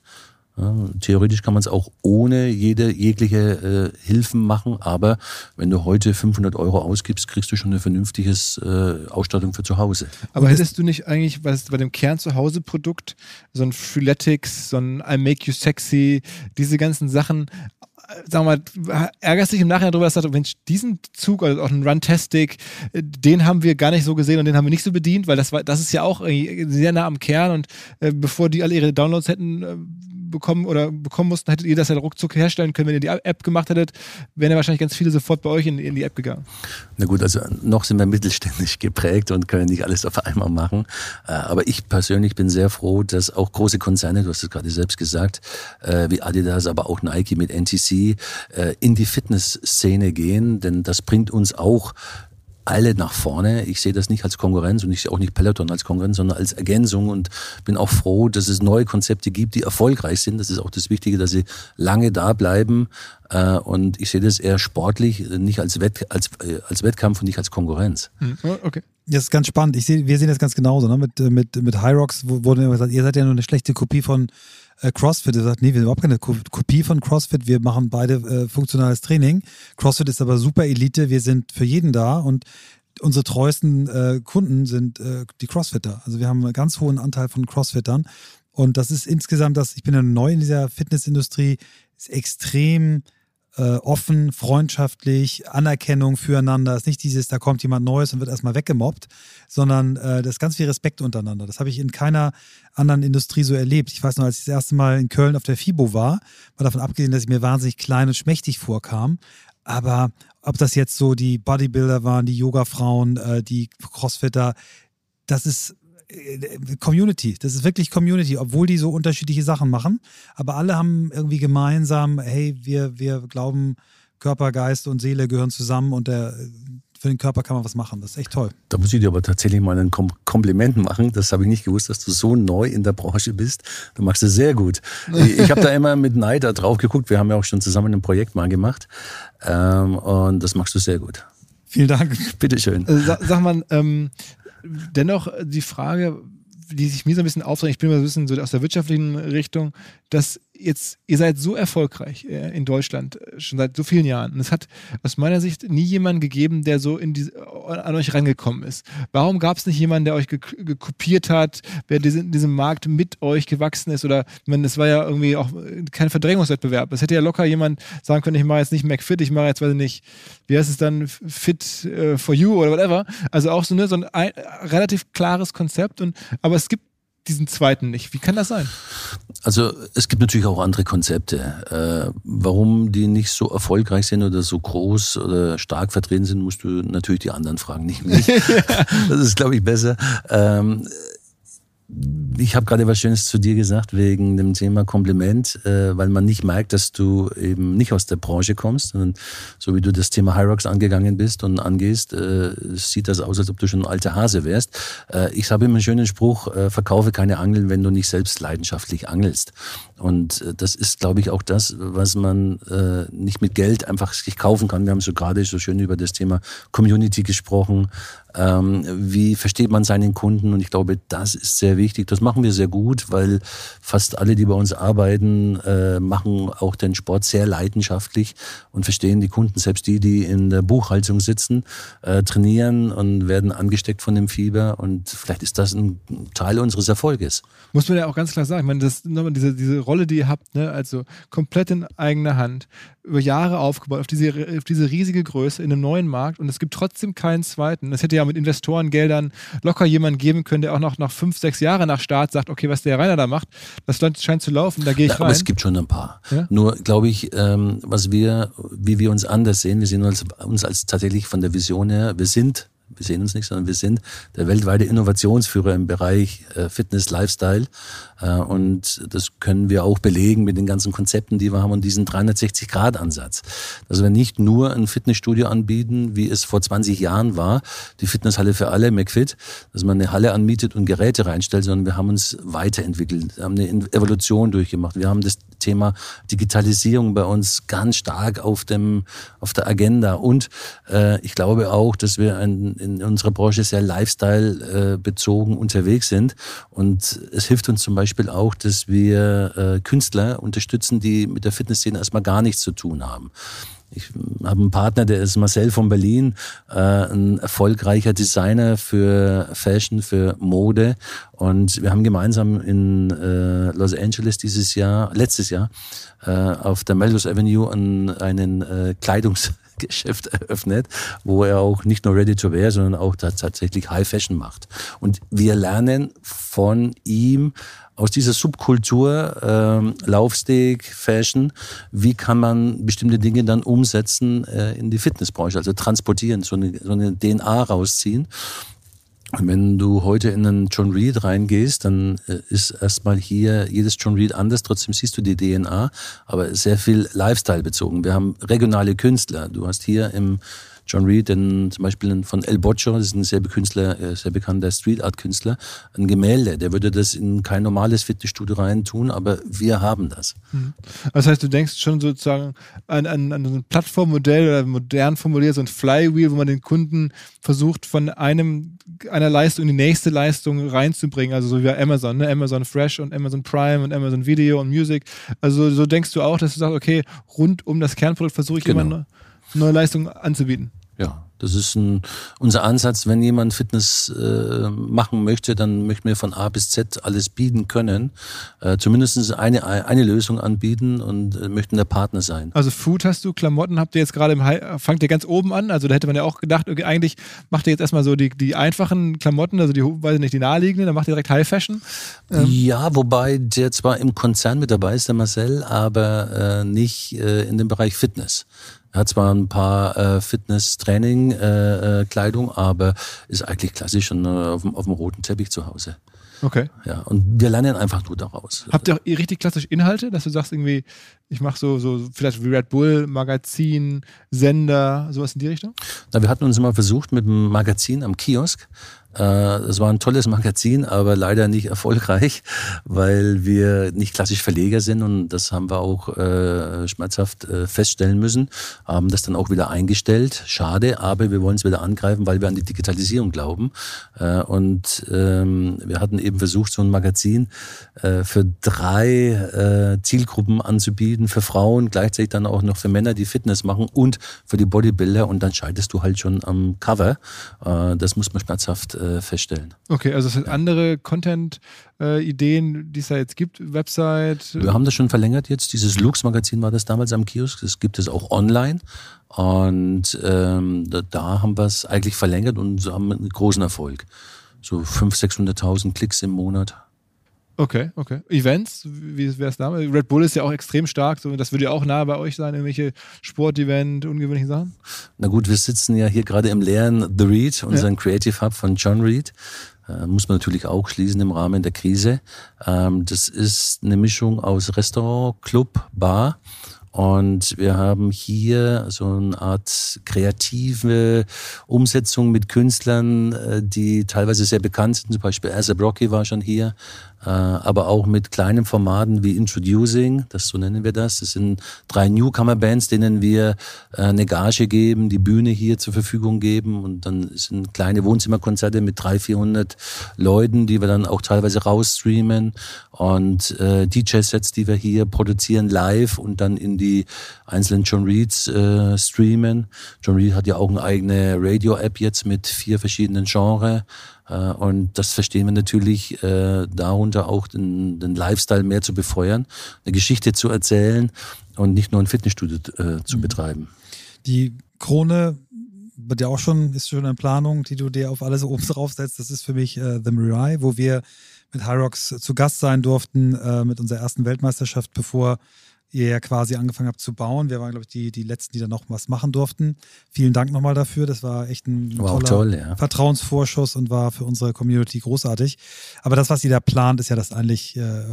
Ja, theoretisch kann man es auch ohne jede jegliche äh, Hilfen machen, aber wenn du heute 500 Euro ausgibst, kriegst du schon eine vernünftige äh, Ausstattung für zu Hause. Aber hättest du nicht eigentlich was bei dem Kern zu Hause Produkt so ein Freeletics, so ein I Make You Sexy, diese ganzen Sachen sag mal, ärgerst dich im Nachhinein darüber, dass du sagst, Mensch, diesen Zug, also auch ein Runtastic, den haben wir gar nicht so gesehen und den haben wir nicht so bedient, weil das war, das ist ja auch sehr nah am Kern und äh, bevor die alle ihre Downloads hätten äh, bekommen oder bekommen mussten, hättet ihr das ja ruckzuck herstellen können, wenn ihr die App gemacht hättet, wären ja wahrscheinlich ganz viele sofort bei euch in, in die App gegangen. Na gut, also noch sind wir mittelständisch geprägt und können nicht alles auf einmal machen. Äh, aber ich persönlich bin sehr froh, dass auch große Konzerne, du hast es gerade selbst gesagt, äh, wie Adidas, aber auch Nike mit NTC äh, in die Fitnessszene gehen, denn das bringt uns auch alle nach vorne. Ich sehe das nicht als Konkurrenz und ich sehe auch nicht Peloton als Konkurrenz, sondern als Ergänzung und bin auch froh, dass es neue Konzepte gibt, die erfolgreich sind. Das ist auch das Wichtige, dass sie lange da bleiben. Äh, und ich sehe das eher sportlich, nicht als, Wett, als, äh, als Wettkampf und nicht als Konkurrenz. Hm, okay. Das ist ganz spannend. Ich sehe, wir sehen das ganz genauso. Ne? Mit, mit, mit High Rocks wurde immer gesagt, ihr seid ja nur eine schlechte Kopie von äh, CrossFit. Er sagt, nee, wir sind überhaupt keine Kopie von CrossFit. Wir machen beide äh, funktionales Training. CrossFit ist aber super Elite. Wir sind für jeden da und unsere treuesten äh, Kunden sind äh, die Crossfitter. Also wir haben einen ganz hohen Anteil von Crossfittern. Und das ist insgesamt das, ich bin ja neu in dieser Fitnessindustrie, ist extrem äh, offen, freundschaftlich, Anerkennung füreinander. Es ist nicht dieses, da kommt jemand Neues und wird erstmal weggemobbt, sondern äh, das ist ganz viel Respekt untereinander. Das habe ich in keiner anderen Industrie so erlebt. Ich weiß noch, als ich das erste Mal in Köln auf der FIBO war, war davon abgesehen, dass ich mir wahnsinnig klein und schmächtig vorkam. Aber ob das jetzt so die Bodybuilder waren, die Yoga-Frauen, äh, die Crossfitter, das ist Community. Das ist wirklich Community, obwohl die so unterschiedliche Sachen machen. Aber alle haben irgendwie gemeinsam, hey, wir, wir glauben, Körper, Geist und Seele gehören zusammen und der, für den Körper kann man was machen. Das ist echt toll. Da muss ich dir aber tatsächlich mal ein Kompliment machen. Das habe ich nicht gewusst, dass du so neu in der Branche bist. Du machst es sehr gut. Ich habe da immer mit Neid drauf geguckt. Wir haben ja auch schon zusammen ein Projekt mal gemacht. Ähm, und das machst du sehr gut. Vielen Dank. Bitteschön. Äh, sag, sag mal, ähm, dennoch die Frage, die sich mir so ein bisschen aufdrängt, ich bin mal ein bisschen so aus der wirtschaftlichen Richtung, dass jetzt, ihr seid so erfolgreich äh, in Deutschland, äh, schon seit so vielen Jahren. Und es hat aus meiner Sicht nie jemanden gegeben, der so in diese, an euch rangekommen ist. Warum gab es nicht jemanden, der euch gekopiert hat, der in diesem Markt mit euch gewachsen ist? Oder, meine, das war ja irgendwie auch kein Verdrängungswettbewerb. Es hätte ja locker jemand sagen können, ich mache jetzt nicht McFit, ich mache jetzt, weiß ich nicht, wie heißt es dann, Fit for You oder whatever. Also auch so, ne, so ein, ein relativ klares Konzept. Und, aber es gibt diesen zweiten nicht. Wie kann das sein? Also es gibt natürlich auch andere Konzepte. Äh, warum die nicht so erfolgreich sind oder so groß oder stark vertreten sind, musst du natürlich die anderen fragen, nicht mich. (laughs) das ist, glaube ich, besser. Ähm, ich habe gerade was Schönes zu dir gesagt wegen dem Thema Kompliment, äh, weil man nicht merkt, dass du eben nicht aus der Branche kommst, sondern so wie du das Thema Hyrox angegangen bist und angehst, äh, sieht das aus, als ob du schon ein alter Hase wärst. Äh, ich habe immer einen schönen Spruch, äh, verkaufe keine Angeln, wenn du nicht selbst leidenschaftlich angelst. Und äh, das ist, glaube ich, auch das, was man äh, nicht mit Geld einfach sich kaufen kann. Wir haben so gerade so schön über das Thema Community gesprochen, ähm, wie versteht man seinen Kunden? Und ich glaube, das ist sehr wichtig. Das machen wir sehr gut, weil fast alle, die bei uns arbeiten, äh, machen auch den Sport sehr leidenschaftlich und verstehen die Kunden. Selbst die, die in der Buchhaltung sitzen, äh, trainieren und werden angesteckt von dem Fieber. Und vielleicht ist das ein Teil unseres Erfolges. Muss man ja auch ganz klar sagen. Ich meine, das, diese, diese Rolle, die ihr habt, ne? also komplett in eigener Hand, über Jahre aufgebaut, auf diese, auf diese riesige Größe in einem neuen Markt und es gibt trotzdem keinen zweiten. Das hätte ja mit Investorengeldern locker jemanden geben können, der auch noch nach fünf, sechs Jahren nach Start sagt, okay, was der Rainer da macht, das scheint zu laufen, da gehe ich ja, rein. Aber es gibt schon ein paar. Ja? Nur glaube ich, ähm, was wir, wie wir uns anders sehen, wir sehen uns, uns als tatsächlich von der Vision her, wir sind wir sehen uns nicht, sondern wir sind der weltweite Innovationsführer im Bereich äh, Fitness, Lifestyle. Äh, und das können wir auch belegen mit den ganzen Konzepten, die wir haben und diesen 360-Grad-Ansatz. Dass wir nicht nur ein Fitnessstudio anbieten, wie es vor 20 Jahren war, die Fitnesshalle für alle, McFit, dass man eine Halle anmietet und Geräte reinstellt, sondern wir haben uns weiterentwickelt, haben eine Evolution durchgemacht. Wir haben das Thema Digitalisierung bei uns ganz stark auf dem auf der Agenda und äh, ich glaube auch, dass wir ein, in unserer Branche sehr Lifestyle äh, bezogen unterwegs sind und es hilft uns zum Beispiel auch, dass wir äh, Künstler unterstützen, die mit der Fitnessszene erstmal gar nichts zu tun haben. Ich habe einen Partner, der ist Marcel von Berlin, äh, ein erfolgreicher Designer für Fashion, für Mode. Und wir haben gemeinsam in äh, Los Angeles dieses Jahr, letztes Jahr, äh, auf der Melrose Avenue einen, einen äh, Kleidungs Geschäft eröffnet, wo er auch nicht nur Ready to Wear, sondern auch tatsächlich High Fashion macht. Und wir lernen von ihm aus dieser Subkultur, ähm, Laufsteg, Fashion, wie kann man bestimmte Dinge dann umsetzen äh, in die Fitnessbranche, also transportieren, so eine, so eine DNA rausziehen. Wenn du heute in einen John Reed reingehst, dann äh, ist erstmal hier jedes John Reed anders, trotzdem siehst du die DNA, aber sehr viel Lifestyle bezogen. Wir haben regionale Künstler. Du hast hier im John Reed, den, zum Beispiel von El Boccio, das ist ein sehr, Künstler, äh, sehr bekannter Street Art Künstler, ein Gemälde. Der würde das in kein normales Fitnessstudio rein tun, aber wir haben das. Mhm. Das heißt, du denkst schon sozusagen an, an, an ein Plattformmodell oder modern formuliert, so ein Flywheel, wo man den Kunden versucht, von einem, einer Leistung in die nächste Leistung reinzubringen. Also so wie Amazon, ne? Amazon Fresh und Amazon Prime und Amazon Video und Music. Also so denkst du auch, dass du sagst, okay, rund um das Kernprodukt versuche ich genau. immer neue Leistungen anzubieten. Ja, das ist ein, unser Ansatz. Wenn jemand Fitness äh, machen möchte, dann möchten wir von A bis Z alles bieten können. Äh, zumindest eine, eine Lösung anbieten und äh, möchten der Partner sein. Also Food hast du, Klamotten habt ihr jetzt gerade im High, fangt ihr ganz oben an. Also da hätte man ja auch gedacht, okay, eigentlich macht ihr jetzt erstmal so die, die einfachen Klamotten, also die, weiß ich nicht, die naheliegenden, dann macht ihr direkt High Fashion. Ähm. Ja, wobei der zwar im Konzern mit dabei ist, der Marcel, aber äh, nicht äh, in dem Bereich Fitness. Er hat zwar ein paar äh, Fitness-Training-Kleidung, äh, äh aber ist eigentlich klassisch und, äh, auf, dem, auf dem roten Teppich zu Hause. Okay. Ja, und wir lernen einfach nur daraus. Habt ihr auch richtig klassisch Inhalte, dass du sagst irgendwie, ich mache so, so vielleicht wie Red Bull, Magazin, Sender, sowas in die Richtung? Na, wir hatten uns immer versucht mit einem Magazin am Kiosk Es war ein tolles Magazin, aber leider nicht erfolgreich, weil wir nicht klassisch Verleger sind und das haben wir auch äh, schmerzhaft äh, feststellen müssen. Haben das dann auch wieder eingestellt. Schade, aber wir wollen es wieder angreifen, weil wir an die Digitalisierung glauben. Äh, und ähm, wir hatten eben versucht, so ein Magazin äh, für drei äh, Zielgruppen anzubieten, für Frauen, gleichzeitig dann auch noch für Männer, die Fitness machen und für die Bodybuilder und dann scheidest du halt schon am Cover. Äh, das muss man schmerzhaft äh, feststellen. Okay, also es sind andere Content-Ideen, äh, die es da jetzt gibt, Website. Wir haben das schon verlängert jetzt. Dieses Lux-Magazin war das damals am Kiosk. Das gibt es auch online. Und ähm, da, da haben wir es eigentlich verlängert und haben einen großen Erfolg. So 500.000, 600.000 Klicks im Monat. Okay, okay. Events, wie wäre es da? Red Bull ist ja auch extrem stark, so, das würde ja auch nahe bei euch sein, irgendwelche Sportevent, ungewöhnliche Sachen? Na gut, wir sitzen ja hier gerade im leeren The Read, unseren ja. Creative Hub von John Reed. Äh, muss man natürlich auch schließen im Rahmen der Krise. Ähm, das ist eine Mischung aus Restaurant, Club, Bar und wir haben hier so eine Art kreative Umsetzung mit Künstlern, äh, die teilweise sehr bekannt sind. Zum Beispiel Asa Brocky war schon hier. Äh, aber auch mit kleinen Formaten wie Introducing, das so nennen wir das. Das sind drei Newcomer-Bands, denen wir äh, eine Gage geben, die Bühne hier zur Verfügung geben und dann sind kleine Wohnzimmerkonzerte mit 300, 400 Leuten, die wir dann auch teilweise rausstreamen und äh, DJ-Sets, die wir hier produzieren live und dann in die einzelnen John Reeds äh, streamen. John Reed hat ja auch eine eigene Radio-App jetzt mit vier verschiedenen Genres. Äh, und das verstehen wir natürlich äh, darunter auch den, den Lifestyle mehr zu befeuern, eine Geschichte zu erzählen und nicht nur ein Fitnessstudio äh, zu mhm. betreiben. Die Krone wird ja auch schon, ist schon eine Planung, die du dir auf alles oben (laughs) draufsetzt. Das ist für mich äh, The Mirai, wo wir mit Hyrox zu Gast sein durften, äh, mit unserer ersten Weltmeisterschaft, bevor ihr ja quasi angefangen habt zu bauen. Wir waren, glaube ich, die, die Letzten, die da noch was machen durften. Vielen Dank nochmal dafür. Das war echt ein war toller toll, ja. Vertrauensvorschuss und war für unsere Community großartig. Aber das, was ihr da plant, ist ja das eigentlich äh,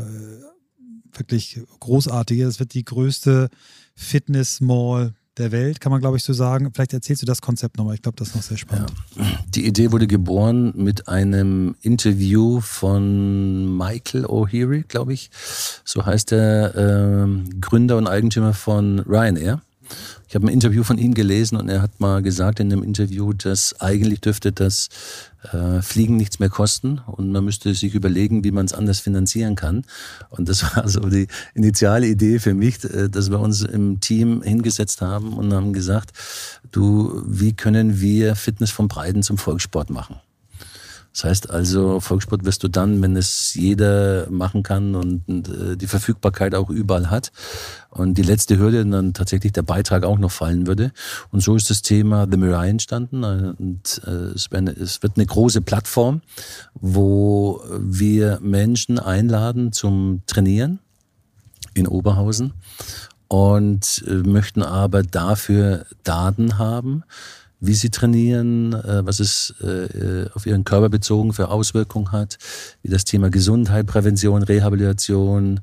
wirklich großartige. Es wird die größte Fitness-Mall der Welt, kann man glaube ich so sagen. Vielleicht erzählst du das Konzept nochmal. Ich glaube, das ist noch sehr spannend. Ja. Die Idee wurde geboren mit einem Interview von Michael O'Heary, glaube ich. So heißt der äh, Gründer und Eigentümer von Ryanair. Ich habe ein Interview von ihm gelesen und er hat mal gesagt in dem Interview, dass eigentlich dürfte das äh, Fliegen nichts mehr kosten und man müsste sich überlegen, wie man es anders finanzieren kann. Und das (laughs) war so die initiale Idee für mich, äh, dass wir uns im Team hingesetzt haben und haben gesagt, du, wie können wir Fitness vom Breiten zum Volkssport machen? Das heißt also, Volkssport wirst du dann, wenn es jeder machen kann und, äh, die Verfügbarkeit auch überall hat und die letzte Hürde dann tatsächlich der Beitrag auch noch fallen würde. Und so ist das Thema The Mirai entstanden und äh, es, es wird eine große Plattform, wo wir Menschen einladen zum Trainieren in Oberhausen und äh, möchten aber dafür Daten haben, wie sie trainieren, äh, was es äh, auf ihren Körper bezogen für Auswirkungen hat, wie das Thema Gesundheit, Prävention, Rehabilitation,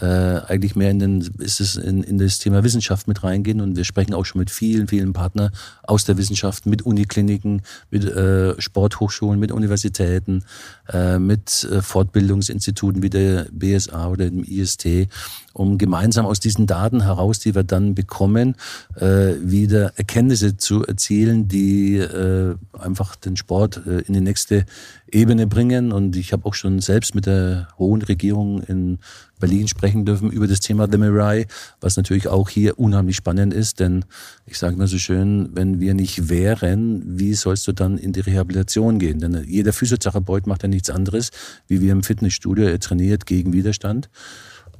äh, eigentlich mehr in den, ist es in, in das Thema Wissenschaft mit reingehen. Und wir sprechen auch schon mit vielen, vielen Partnern aus der Wissenschaft, mit Unikliniken, mit äh, Sporthochschulen, mit Universitäten, äh, mit äh, Fortbildungsinstituten wie der BSA oder dem IST, um gemeinsam aus diesen Daten heraus, die wir dann bekommen, äh, wieder Erkenntnisse zu erzielen, die äh, einfach den Sport äh, in die nächste Ebene bringen. Und ich habe auch schon selbst mit der hohen Regierung in Berlin sprechen dürfen über das Thema The Mirai, was natürlich auch hier unheimlich spannend ist, denn ich sage mal so schön, wenn wir nicht wären, wie sollst du dann in die Rehabilitation gehen? Denn jeder Physiotherapeut macht ja nichts anderes, wie wir im Fitnessstudio, er trainiert gegen Widerstand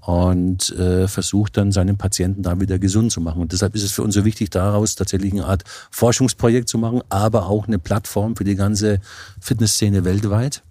und äh, versucht dann seinen Patienten da wieder gesund zu machen. Und deshalb ist es für uns so wichtig, daraus tatsächlich eine Art Forschungsprojekt zu machen, aber auch eine Plattform für die ganze Fitnessszene weltweit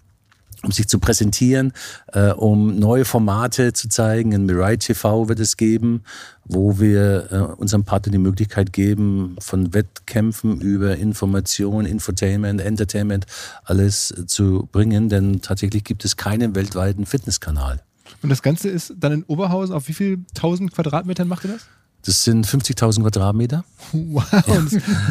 um sich zu präsentieren, äh, um neue Formate zu zeigen. In Mirai TV wird es geben, wo wir äh, unserem Partner die Möglichkeit geben, von Wettkämpfen über Information, Infotainment, Entertainment alles zu bringen. Denn tatsächlich gibt es keinen weltweiten Fitnesskanal. Und das Ganze ist dann in Oberhausen, auf wie viel tausend Quadratmetern macht ihr das? Das sind 50.000 Quadratmeter. Wow,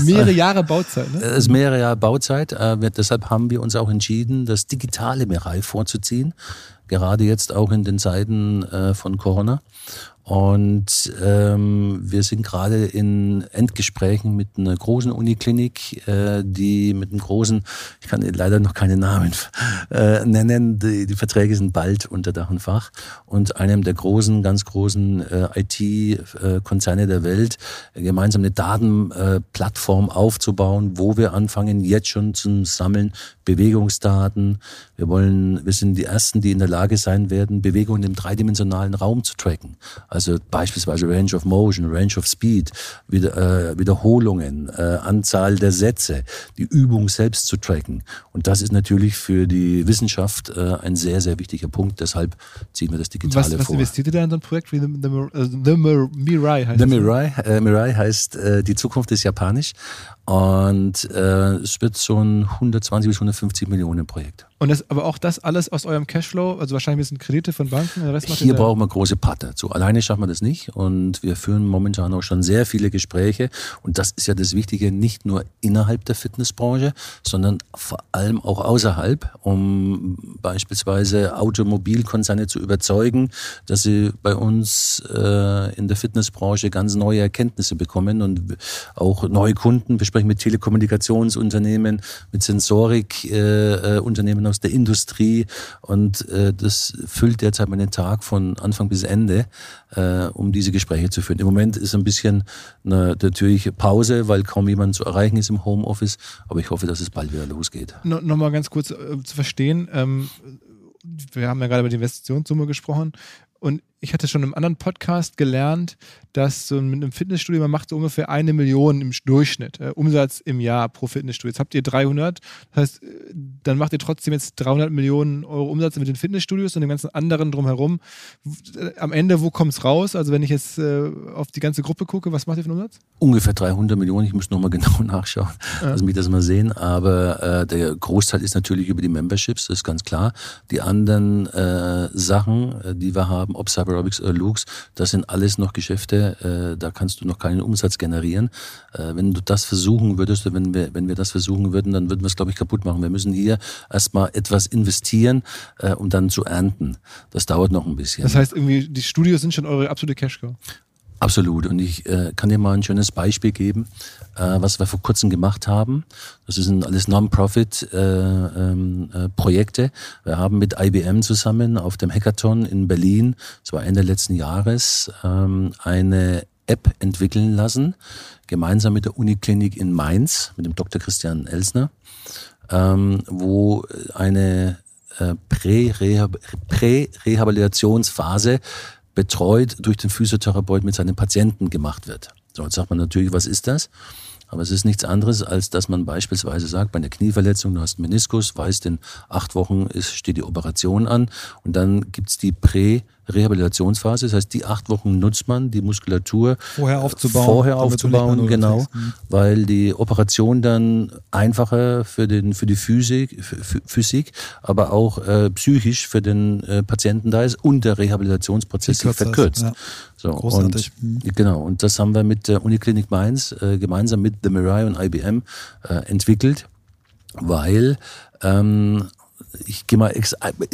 (laughs) mehrere Jahre Bauzeit. Ne? Das ist mehrere Jahre Bauzeit. Äh, wir, deshalb haben wir uns auch entschieden, das digitale Mirai vorzuziehen. Gerade jetzt auch in den Zeiten äh, von Corona. Und ähm, wir sind gerade in Endgesprächen mit einer großen Uniklinik, äh, die mit einem großen, ich kann leider noch keine Namen (laughs) äh, nennen, die, die Verträge sind bald unter Dach und Fach, und einem der großen, ganz großen äh, IT-Konzerne der Welt gemeinsam eine Datenplattform aufzubauen, wo wir anfangen, jetzt schon zu sammeln, Bewegungsdaten. Wir wollen, wir sind die Ersten, die in der Lage sein werden, Bewegungen im dreidimensionalen Raum zu tracken. Also beispielsweise Range of Motion, Range of Speed, Wieder, äh, Wiederholungen, äh, Anzahl der Sätze, die Übung selbst zu tracken. Und das ist natürlich für die Wissenschaft äh, ein sehr, sehr wichtiger Punkt. Deshalb ziehen wir das Digitale was, was vor. Was investiert ihr da in so ein Projekt wie The, the, the Mirai heißt The Mirai, äh, Mirai heißt, äh, die Zukunft ist japanisch. Und äh, es wird so ein 120 bis 150 Millionen Projekt. Und das, aber auch das alles aus eurem Cashflow, also wahrscheinlich sind Kredite von Banken. Hier brauchen wir große Partner. So alleine schaffen wir das nicht. Und wir führen momentan auch schon sehr viele Gespräche. Und das ist ja das Wichtige, nicht nur innerhalb der Fitnessbranche, sondern vor allem auch außerhalb, um beispielsweise Automobilkonzerne zu überzeugen, dass sie bei uns äh, in der Fitnessbranche ganz neue Erkenntnisse bekommen und auch neue Kunden. Wir sprechen mit Telekommunikationsunternehmen, mit Sensoриkunternehmen äh, aus der Industrie und äh, das füllt derzeit meinen Tag von Anfang bis Ende, äh, um diese Gespräche zu führen. Im Moment ist ein bisschen eine, natürlich Pause, weil kaum jemand zu erreichen ist im Homeoffice, aber ich hoffe, dass es bald wieder losgeht. No, Nochmal ganz kurz äh, zu verstehen, ähm, wir haben ja gerade über die Investitionssumme gesprochen und ich hatte schon im anderen Podcast gelernt, dass so mit einem Fitnessstudio, man macht so ungefähr eine Million im Durchschnitt äh, Umsatz im Jahr pro Fitnessstudio. Jetzt habt ihr 300, das heißt, äh, dann macht ihr trotzdem jetzt 300 Millionen Euro Umsatz mit den Fitnessstudios und dem ganzen anderen drumherum. Äh, am Ende, wo kommt es raus? Also wenn ich jetzt äh, auf die ganze Gruppe gucke, was macht ihr für einen Umsatz? Ungefähr 300 Millionen, ich muss nochmal (laughs) genau nachschauen, ja. lass mich das mal sehen, aber äh, der Großteil ist natürlich über die Memberships, das ist ganz klar. Die anderen äh, Sachen, die wir haben, ob Cyber Aerobics oder Lux, das sind alles noch Geschäfte, äh, da kannst du noch keinen Umsatz generieren. Äh, wenn du das versuchen würdest, wenn wir, wenn wir das versuchen würden, dann würden wir es, glaube ich, kaputt machen. Wir müssen hier erstmal etwas investieren, äh, um dann zu ernten. Das dauert noch ein bisschen. Das heißt, irgendwie, die Studios sind schon eure absolute Cashcow. Absolut. Und ich äh, kann dir mal ein schönes Beispiel geben, äh, was wir vor kurzem gemacht haben. Das sind alles Non-Profit-Projekte. Äh, ähm, äh, wir haben mit IBM zusammen auf dem Hackathon in Berlin, das war Ende letzten Jahres, ähm, eine App entwickeln lassen, gemeinsam mit der Uniklinik in Mainz, mit dem Dr. Christian Elsner, ähm, wo eine äh, Prä-Rehabilitationsphase betreut durch den Physiotherapeut mit seinen Patienten gemacht wird. So, jetzt sagt man natürlich, was ist das? Aber es ist nichts anderes, als dass man beispielsweise sagt, bei einer Knieverletzung, du hast Meniskus, weißt, in acht Wochen ist, steht die Operation an und dann gibt's die Prä- Rehabilitationsphase. Das heißt, die acht Wochen nutzt man, die Muskulatur vorher aufzubauen, vorher aufzubauen genau, weil die Operation dann einfacher für den für die Physik, Physik, aber auch äh, psychisch für den äh, Patienten da ist und der Rehabilitationsprozess sich verkürzt. Ja. So Großartig. und mhm. genau und das haben wir mit der Uniklinik Mainz äh, gemeinsam mit The Mirai und IBM äh, entwickelt, weil ähm, ich gehe mal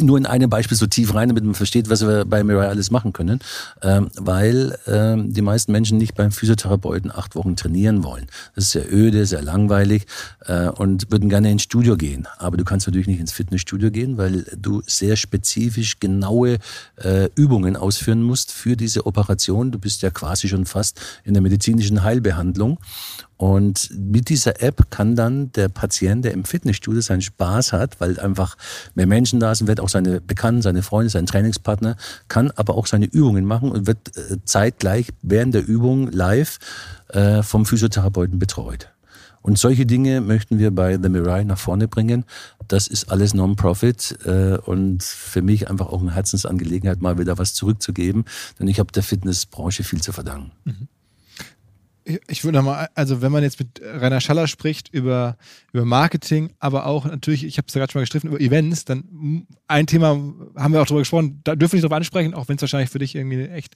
nur in einem Beispiel so tief rein, damit man versteht, was wir bei Mirai alles machen können, ähm, weil ähm, die meisten Menschen nicht beim Physiotherapeuten acht Wochen trainieren wollen. Das ist sehr öde, sehr langweilig äh, und würden gerne ins Studio gehen. Aber du kannst natürlich nicht ins Fitnessstudio gehen, weil du sehr spezifisch genaue äh, Übungen ausführen musst für diese Operation. Du bist ja quasi schon fast in der medizinischen Heilbehandlung und mit dieser App kann dann der Patient, der im Fitnessstudio seinen Spaß hat, weil einfach mehr Menschen da sind, wird auch seine Bekannten, seine Freunde, sein Trainingspartner, kann aber auch seine Übungen machen und wird äh, zeitgleich während der Übung live äh, vom Physiotherapeuten betreut. Und solche Dinge möchten wir bei The Mirai nach vorne bringen. Das ist alles Non-Profit äh, und für mich einfach auch eine Herzensangelegenheit, mal wieder was zurückzugeben. Denn ich habe der Fitnessbranche viel zu verdanken. Mhm ich, würde nochmal, also wenn man jetzt mit Rainer Schaller spricht über, über Marketing, aber auch natürlich, ich habe es ja gerade schon mal gestriffen, über Events, dann ein Thema haben wir auch drüber gesprochen, da dürfen wir nicht drauf ansprechen, auch wenn es wahrscheinlich für dich irgendwie eine echt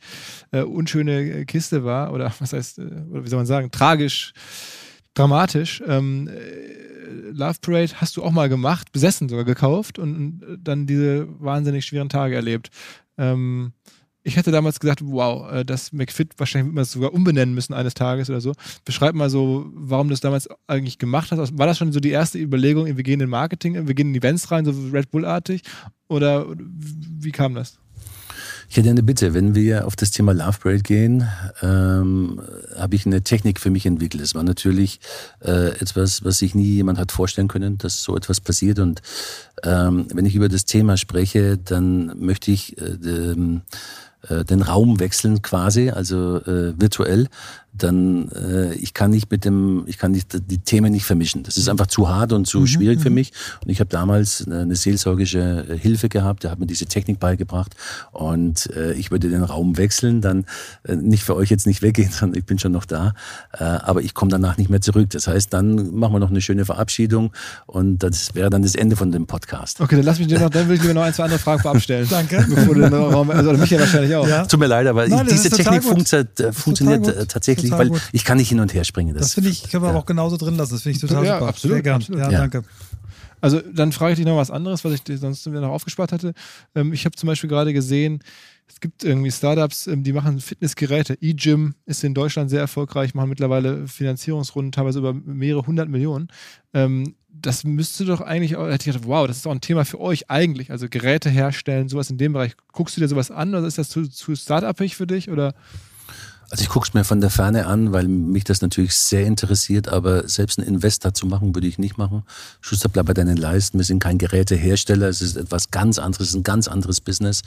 äh, unschöne Kiste war oder was heißt, äh, oder wie soll man sagen, tragisch, dramatisch. Ähm, äh, Love Parade hast du auch mal gemacht, besessen sogar gekauft und, und dann diese wahnsinnig schweren Tage erlebt. Ähm, ich hätte damals gesagt, wow, äh, das McFit, wahrscheinlich wird man es sogar umbenennen müssen eines Tages oder so. Beschreib mal so, warum du das damals eigentlich gemacht hast. War das schon so die erste Überlegung, wir gehen in Marketing, wir gehen in Events rein, so Red Bull-artig? Oder wie kam das? Ich hätte eine Bitte, wenn wir auf das Thema Love Parade gehen, ähm, habe ich eine Technik für mich entwickelt. Es war natürlich äh, etwas, was sich nie jemand hat vorstellen können, dass so etwas passiert. Und ähm, wenn ich über das Thema spreche, dann möchte ich äh, den Raum wechseln quasi, also äh, virtuell, dann äh, ich kann nicht mit dem, ich kann nicht die Themen nicht vermischen. Das ist einfach zu hart und zu mhm, schwierig für mhm. mich. Und ich habe damals eine seelsorgische äh, Hilfe gehabt, der hat mir diese Technik beigebracht und äh, ich würde den Raum wechseln, dann äh, nicht für euch jetzt nicht weggehen, (laughs) sondern ich bin schon noch da, äh, aber ich komme danach nicht mehr zurück. Das heißt, dann machen wir noch eine schöne Verabschiedung und das wäre dann das Ende von dem Podcast. Okay, dann lass mich dir noch, dann will ich dir noch ein, zwei andere Fragen vorabstellen. (laughs) Danke. Bevor du den Raum, also mich ja wahrscheinlich auch. Ja. Tut mir leid, aber Nein, diese Technik funktio funktioniert tatsächlich wirklich, weil ich kann nicht hin und her springen. Das, das finde ich, können wir ja. aber auch genauso drin lassen. Das finde ich total ja, super. Absolut, Sehr gern. Absolut. Ja, ja, danke. Also dann frage ich dich noch was anderes, was ich dir sonst noch aufgespart hatte. Ähm, ich habe zum Beispiel gerade gesehen, es gibt irgendwie Startups, ähm, die machen Fitnessgeräte. eGym ist in Deutschland sehr erfolgreich, machen mittlerweile Finanzierungsrunden teilweise über mehrere hundert Millionen. Ähm, das müsste doch eigentlich, auch, hätte ich gedacht, wow, das ist doch ein Thema für euch eigentlich. Also Geräte herstellen, sowas in dem Bereich. Guckst du dir sowas an oder ist das zu, zu startupig für dich? Oder? Also ich gucke es mir von der Ferne an, weil mich das natürlich sehr interessiert, aber selbst einen Investor zu machen, würde ich nicht machen. Schuster, bleib bei deinen Leisten. Wir sind kein Gerätehersteller, es ist etwas ganz anderes, ein ganz anderes Business.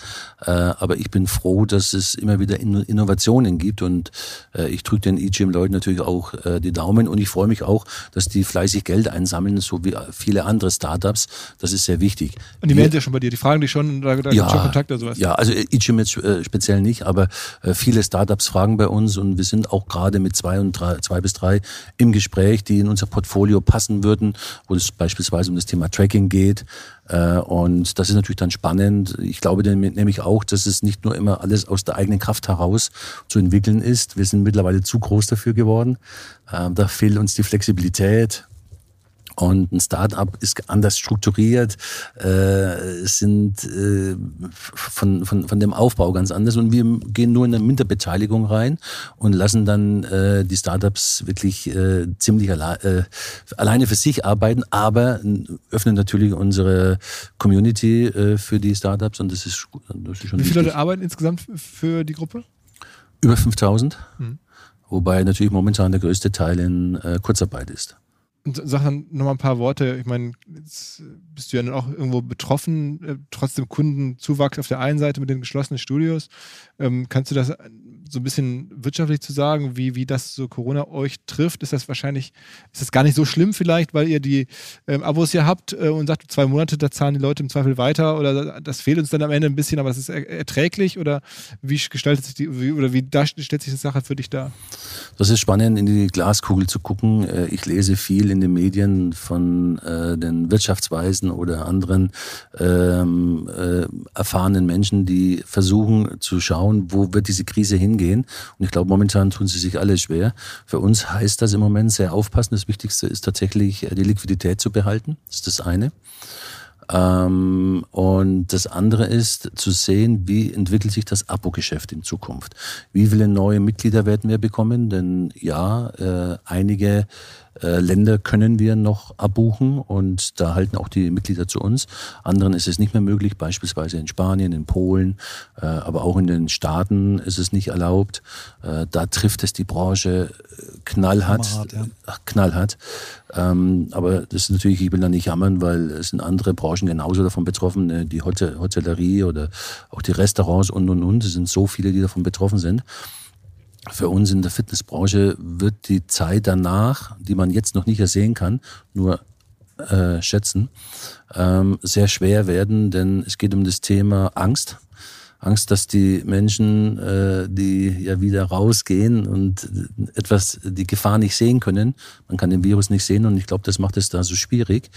Äh, aber ich bin froh, dass es immer wieder Innovationen gibt und äh, ich drücke den E-Gym-Leuten natürlich auch äh, die Daumen und ich freue mich auch, dass die fleißig Geld einsammeln, so wie viele andere Startups. Das ist sehr wichtig. Und die melden ja schon bei dir, die fragen dich schon, da, da ja, schon Kontakt oder sowas. Ja, also E-Gym jetzt speziell nicht, aber viele Startups fragen bei uns und wir sind auch gerade mit zwei und drei, zwei bis drei im Gespräch, die in unser Portfolio passen würden, wo es beispielsweise um das Thema Tracking geht. Äh, und das ist natürlich dann spannend. Ich glaube nämlich auch, dass es nicht nur immer alles aus der eigenen Kraft heraus zu entwickeln ist. Wir sind mittlerweile zu groß dafür geworden. Äh, da fehlt uns die Flexibilität, und ein Startup ist anders strukturiert, äh, sind äh, von, von, von dem Aufbau ganz anders. Und wir gehen nur in eine Minderbeteiligung rein und lassen dann äh, die Startups wirklich äh, ziemlich alle, äh, alleine für sich arbeiten, aber öffnen natürlich unsere Community äh, für die Startups und das ist, das ist schon Wie viele Leute arbeiten insgesamt für die Gruppe? Über 5000. Hm. Wobei natürlich momentan der größte Teil in äh, Kurzarbeit ist. Sag dann nochmal ein paar Worte. Ich meine, jetzt bist du ja dann auch irgendwo betroffen, äh, trotzdem Kundenzuwachs auf der einen Seite mit den geschlossenen Studios. Ähm, kannst du das so ein bisschen wirtschaftlich zu sagen, wie, wie das so Corona euch trifft? Ist das wahrscheinlich, ist das gar nicht so schlimm vielleicht, weil ihr die ähm, Abos hier habt äh, und sagt, zwei Monate, da zahlen die Leute im Zweifel weiter oder das fehlt uns dann am Ende ein bisschen, aber das ist er erträglich oder wie gestaltet sich die, wie, oder wie da stellt sich die Sache für dich dar? Das ist spannend, in die Glaskugel zu gucken. Äh, ich lese viel in den Medien von äh, den Wirtschaftsweisen oder anderen ähm, äh, erfahrenen Menschen, die versuchen zu schauen, wo wird diese Krise hingehen hingehen. Und ich glaube, momentan tun sie sich alle schwer. Für uns heißt das im Moment sehr aufpassen. Das Wichtigste ist tatsächlich, äh, die Liquidität zu behalten. Das ist das eine. Ähm, und das andere ist zu sehen, wie entwickelt sich das Abo-Geschäft in Zukunft. Wie viele neue Mitglieder werden wir bekommen? Denn ja, äh, einige äh, Länder können wir noch abbuchen und da halten auch die Mitglieder zu uns. Anderen ist es nicht mehr möglich, beispielsweise in Spanien, in Polen, äh, aber auch in den Staaten ist es nicht erlaubt. Äh, da trifft es die Branche knallhart. Hart, ja. knallhart. Ähm, aber das ist natürlich, ich will da nicht jammern, weil es sind andere Branchen genauso davon betroffen, die Hotellerie oder auch die Restaurants und und und. Es sind so viele, die davon betroffen sind für uns in der Fitnessbranche wird die Zeit danach, die man jetzt noch nicht ersehen kann, nur äh, schätzen, ähm, sehr schwer werden, denn es geht um das Thema Angst. Angst, dass die Menschen, äh, die ja wieder rausgehen und etwas, die Gefahr nicht sehen können, man kann den Virus nicht sehen und ich glaube, das macht es da so schwierig,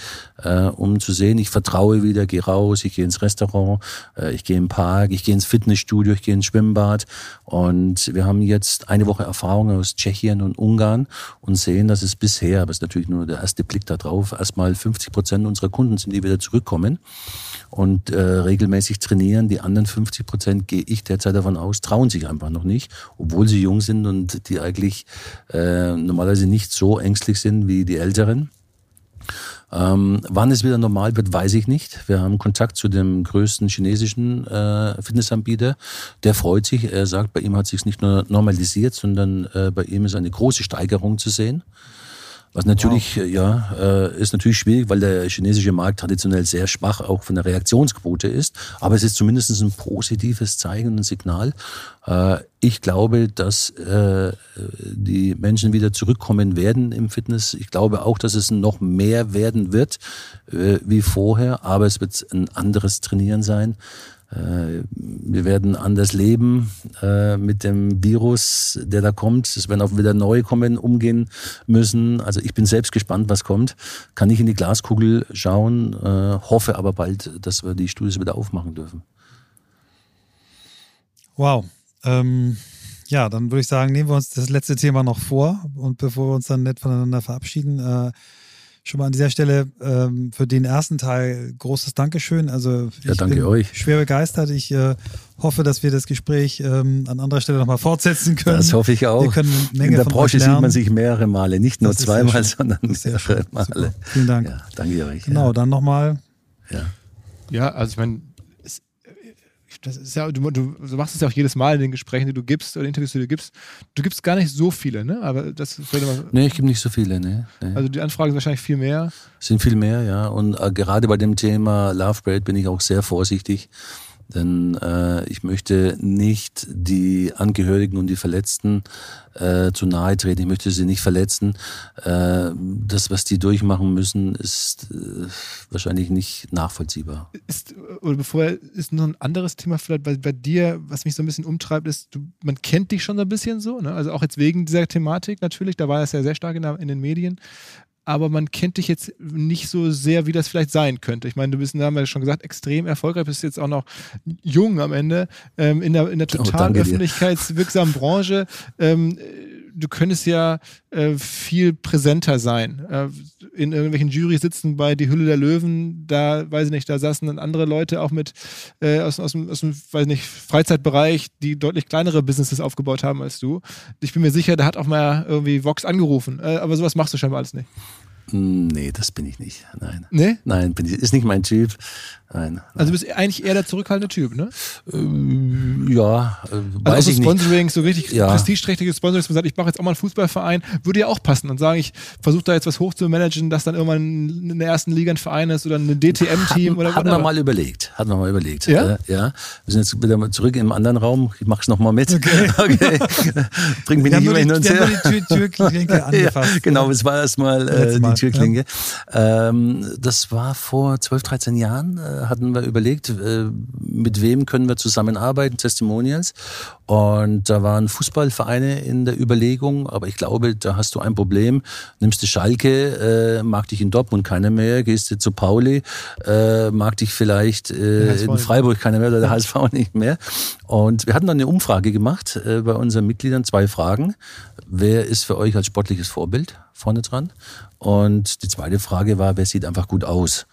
äh, um zu sehen, ich vertraue wieder, gehe raus, ich gehe ins Restaurant, äh, ich gehe im Park, ich gehe ins Fitnessstudio, ich gehe ins Schwimmbad und wir haben jetzt eine Woche Erfahrung aus Tschechien und Ungarn und sehen, dass es bisher, aber es ist natürlich nur der erste Blick da drauf, erstmal 50 Prozent unserer Kunden sind, die wieder zurückkommen und äh, regelmäßig trainieren. Die anderen 50 Prozent, gehe ich derzeit davon aus, trauen sich einfach noch nicht, obwohl sie jung sind und die eigentlich äh, normalerweise nicht so ängstlich sind wie die Älteren. Ähm, wann es wieder normal wird, weiß ich nicht. Wir haben Kontakt zu dem größten chinesischen äh, Fitnessanbieter. Der freut sich. Er sagt, bei ihm hat sich nicht nur normalisiert, sondern äh, bei ihm ist eine große Steigerung zu sehen. Was natürlich, wow. ja, äh, ist natürlich schwierig, weil der chinesische Markt traditionell sehr schwach auch von der Reaktionsquote ist. Aber es ist zumindest ein positives Zeichen und Signal. Äh, ich glaube, dass äh, die Menschen wieder zurückkommen werden im Fitness. Ich glaube auch, dass es noch mehr werden wird äh, wie vorher. Aber es wird ein anderes Trainieren sein. Äh, wir werden anders leben äh, mit dem Virus, der da kommt. Es werden auch wieder neue kommen, umgehen müssen. Also ich bin selbst gespannt, was kommt. Kann nicht in die Glaskugel schauen, äh, hoffe aber bald, dass wir die Studios wieder aufmachen dürfen. Wow. Ähm, ja, dann würde ich sagen, nehmen wir uns das letzte Thema noch vor und bevor wir uns dann nett voneinander verabschieden, äh, schon mal an dieser Stelle ähm, für den ersten Teil großes Dankeschön. Also ich ja, danke bin euch. schwer begeistert. Ich äh, hoffe, dass wir das Gespräch ähm, an anderer Stelle nochmal fortsetzen können. Das hoffe ich auch. Wir können eine Menge In der Branche sieht man sich mehrere Male, nicht nur zweimal, sondern mehrere Male. Super. Vielen Dank. Ja, danke euch. Genau, ja. dann nochmal. Ja. ja, also ich meine, das ist ja, du, du, machst es ja auch jedes Mal in den Gesprächen, die du gibst oder Interviews, die du gibst. Du gibst gar nicht so viele, ne? Aber das mal, Nee, ich gebe nicht so viele, ne? Nee. Also die Anfragen sind wahrscheinlich viel mehr. Sind viel mehr, ja. Und äh, gerade bei dem Thema Love Braid bin ich auch sehr vorsichtig. Denn äh, ich möchte nicht die Angehörigen und die Verletzten äh, zu nahe treten. Ich möchte sie nicht verletzen. Äh, das, was die durchmachen müssen, ist äh, wahrscheinlich nicht nachvollziehbar. Ist, oder bevor ist noch ein anderes Thema vielleicht bei, bei dir, was mich so ein bisschen umtreibt, ist, du, man kennt dich schon so ein bisschen so, ne? also auch jetzt wegen dieser Thematik natürlich, da war das ja sehr stark in, in den Medien aber man kennt dich jetzt nicht so sehr, wie das vielleicht sein könnte. Ich meine, du bist, haben wir ja schon gesagt, extrem erfolgreich, bist jetzt auch noch jung am Ende ähm, in der, in der total oh, öffentlichkeitswirksamen Branche. Ähm, du könntest ja äh, viel präsenter sein. Äh, in irgendwelchen Jurys sitzen bei Die Hülle der Löwen, da, weiß ich nicht, da saßen dann andere Leute auch mit äh, aus, aus, dem, aus dem, weiß nicht, Freizeitbereich, die deutlich kleinere Businesses aufgebaut haben als du. Ich bin mir sicher, da hat auch mal irgendwie Vox angerufen. Äh, aber sowas machst du scheinbar alles nicht. Nee, das bin ich nicht. Nein. Nee? Nein, bin ich, ist nicht mein Typ. Nein, nein. Also du bist eigentlich eher der zurückhaltende Typ, ne? Ähm, ja, äh, also weiß so ich Sponsoring, nicht. so richtig ja. prestigeträchtiges Sponsoring, dass man sagt, ich mache jetzt auch mal einen Fußballverein, würde ja auch passen und sagen, ich versuche da jetzt was hochzumanagen, dass dann irgendwann in der ersten Liga ein Verein ist oder ein DTM-Team oder Hatten wir mal überlegt, hatten wir mal überlegt. Ja? Äh, ja. Wir sind jetzt wieder zurück im anderen Raum, ich mache es nochmal mit. Okay. (laughs) okay. (laughs) Bring mich nicht immer hin und her. Die Tür, Türklinke (laughs) angefasst. ja, genau, es war erstmal äh, die Türklinke. Ja. Ähm, das war vor 12, 13 Jahren, äh, hatten wir überlegt, äh, mit wem können wir zusammenarbeiten, Testimonials. Und da waren Fußballvereine in der Überlegung, aber ich glaube, da hast du ein Problem. Nimmst du Schalke, äh, mag dich in Dortmund keiner mehr, gehst du zu Pauli, mag dich vielleicht in Freiburg keiner mehr oder der HSV nicht mehr. Und wir hatten dann eine Umfrage gemacht bei unseren Mitgliedern, zwei Fragen. Wer ist für euch als sportliches Vorbild vorne dran? Und die zweite Frage war, wer sieht einfach gut aus?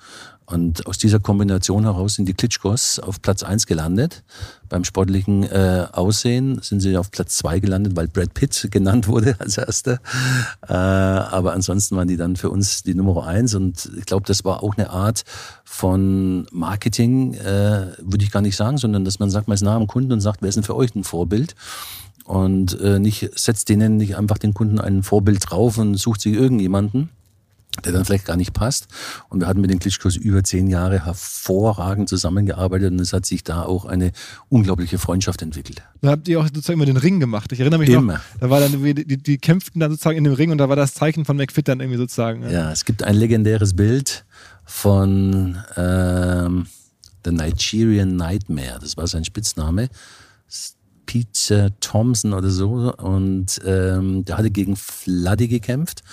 Und aus dieser Kombination heraus sind die Klitschkos auf Platz eins gelandet. Beim sportlichen äh, Aussehen sind sie auf Platz zwei gelandet, weil Brad Pitt (laughs) genannt wurde als erster. Äh, aber ansonsten waren die dann für uns die Nummer eins. Und ich glaube, das war auch eine Art von Marketing, äh, würde ich gar nicht sagen, sondern dass man sagt, man ist nah am Kunden und sagt, wer ist denn für euch ein Vorbild? Und äh, nicht setzt denen nicht einfach den Kunden ein Vorbild drauf und sucht sich irgendjemanden der dann vielleicht gar nicht passt. Und wir hatten mit den Klitschkos über zehn Jahre hervorragend zusammengearbeitet und es hat sich da auch eine unglaubliche Freundschaft entwickelt. Da habt ihr auch sozusagen immer den Ring gemacht. Ich erinnere mich immer. noch, da war dann, die, die kämpften dann sozusagen in dem Ring und da war das Zeichen von McFit dann irgendwie sozusagen. Ja, ja es gibt ein legendäres Bild von ähm, The Nigerian Nightmare, das war sein Spitzname. Pete Thompson oder so. Und ähm, der hatte gegen Fladdy gekämpft.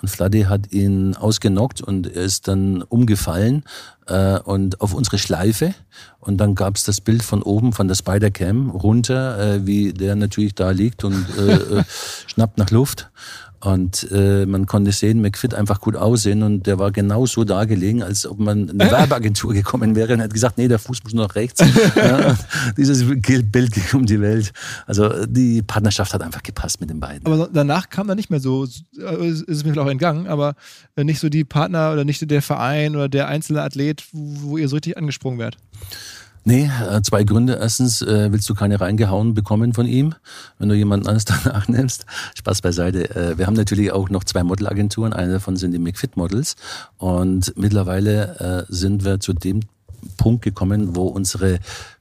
Und Fladdy hat ihn ausgenockt und er ist dann umgefallen äh, und auf unsere Schleife. Und dann gab's das Bild von oben von der Spider-Cam runter, äh, wie der natürlich da liegt und äh, äh, schnappt nach Luft. Und äh, man konnte sehen, McFit einfach gut aussehen und der war genau so da gelegen, als ob man eine Werbeagentur gekommen wäre und hat gesagt, nee, der Fuß muss nur nach rechts. (laughs) ja, dieses Bild ging um die Welt. Also die Partnerschaft hat einfach gepasst mit den beiden. Aber danach kam dann nicht mehr so, äh, ist es mir vielleicht auch entgangen, aber äh, nicht so die Partner oder nicht der Verein oder der einzelne Athlet, wo, wo ihr so richtig angesprungen werdet. Nee, äh, zwei Gründe. Erstens äh, willst du keine reingehauen bekommen von ihm, wenn du jemanden anderes (laughs) danach nimmst. Spaß beiseite. Äh, wir haben natürlich auch noch zwei Modelagenturen. Eine davon sind die McFit Models. Und mittlerweile äh, sind wir zu dem Punkt gekommen, wo unsere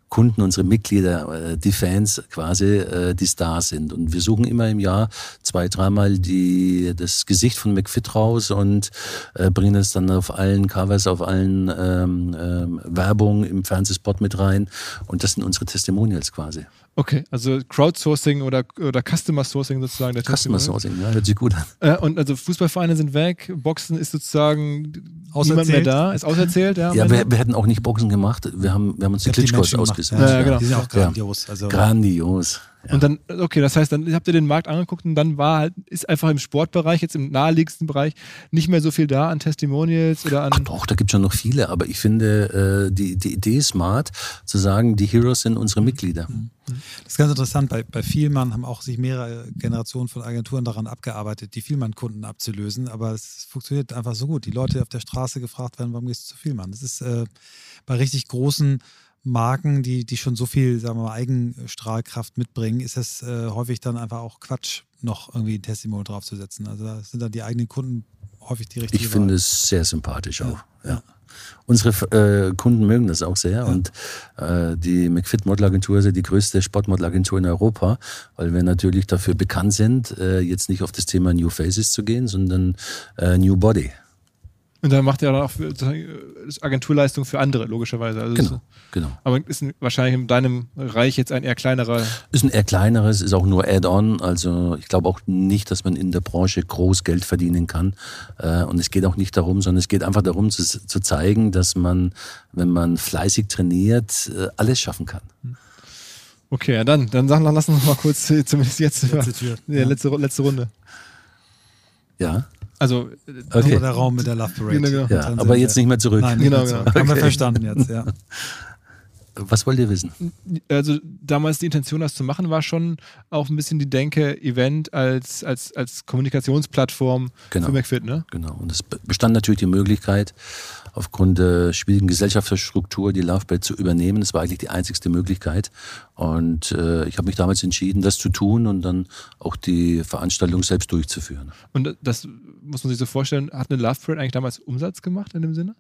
Kunden, unsere Mitglieder, äh, die Fans quasi, äh, die Stars sind. Und wir suchen immer im Jahr zwei, dreimal die, das Gesicht von McFit raus und äh, bringen es dann auf allen Covers, auf allen ähm, ähm, Werbung im Fernsehspot mit rein. Und das sind unsere Testimonials quasi. Okay, also Crowdsourcing oder, oder Customer Sourcing sozusagen. Der Customer Sourcing, ja, hört sich gut an. Äh, und also Fußballvereine sind weg, Boxen ist sozusagen niemand mehr da, ist auserzählt. Ja, ja wir, wir, hätten auch nicht Boxen gemacht, wir haben, wir haben uns die Klitschkos ausgesucht. Ja, ja, genau. Die sind auch grandios. Also Grandios. Ja. Und dann, okay, das heißt, dann habt ihr den Markt angeguckt und dann war halt, ist einfach im Sportbereich, jetzt im naheliegendsten Bereich, nicht mehr so viel da an Testimonials oder an. Ach doch, da gibt es schon noch viele, aber ich finde äh, die, die Idee smart, zu sagen, die Heroes sind unsere Mitglieder. Mhm. Das ist ganz interessant. Bei, bei Vielmann haben auch sich mehrere Generationen von Agenturen daran abgearbeitet, die Vielmann-Kunden abzulösen, aber es funktioniert einfach so gut. Die Leute auf der Straße gefragt werden, warum gehst du zu Vielmann? Das ist äh, bei richtig großen Marken, die, die schon so viel, sagen wir mal, Eigenstrahlkraft mitbringen, ist es äh, häufig dann einfach auch Quatsch, noch irgendwie ein Testimonial draufzusetzen. Also da sind dann die eigenen Kunden häufig die richtigen. Ich finde es sehr sympathisch auch. Ja. ja. Unsere äh, Kunden mögen das auch sehr ja. und äh, die McFit Modelagentur ist ja die größte Sportmodelagentur in Europa, weil wir natürlich dafür bekannt sind, äh, jetzt nicht auf das Thema New Faces zu gehen, sondern äh, New Body. Und dann macht er dann auch für, Agenturleistung für andere, logischerweise. Also genau, genau. Aber ist wahrscheinlich in deinem Reich jetzt ein eher kleinerer. Ist ein eher kleineres, ist auch nur Add-on. Also ich glaube auch nicht, dass man in der Branche groß Geld verdienen kann. Äh, und es geht auch nicht darum, sondern es geht einfach darum zu, zu zeigen, dass man, wenn man fleißig trainiert, äh, alles schaffen kann. Okay, ja dann, dann sagen, lass uns noch mal kurz, äh, zumindest jetzt, letzte, Tür. Ja, letzte, letzte Runde. Ja. Also okay. der Raum mit der Love Parade. Genau, genau. Ja, aber jetzt nicht mehr zurück. Nein, genau, genau. Okay. Haben wir verstanden jetzt, ja. (laughs) Was wollt ihr wissen? Also damals die Intention, das zu machen, war schon auch ein bisschen die Denke, Event als, als, als Kommunikationsplattform genau. für McFit, ne? Genau. Und es bestand natürlich die Möglichkeit, aufgrund der schwierigen Gesellschaftsstruktur die Laufbett zu übernehmen. Das war eigentlich die einzigste Möglichkeit. Und äh, ich habe mich damals entschieden, das zu tun und dann auch die Veranstaltung selbst durchzuführen. Und das muss man sich so vorstellen, hat eine Love Parade eigentlich damals Umsatz gemacht in dem Sinne?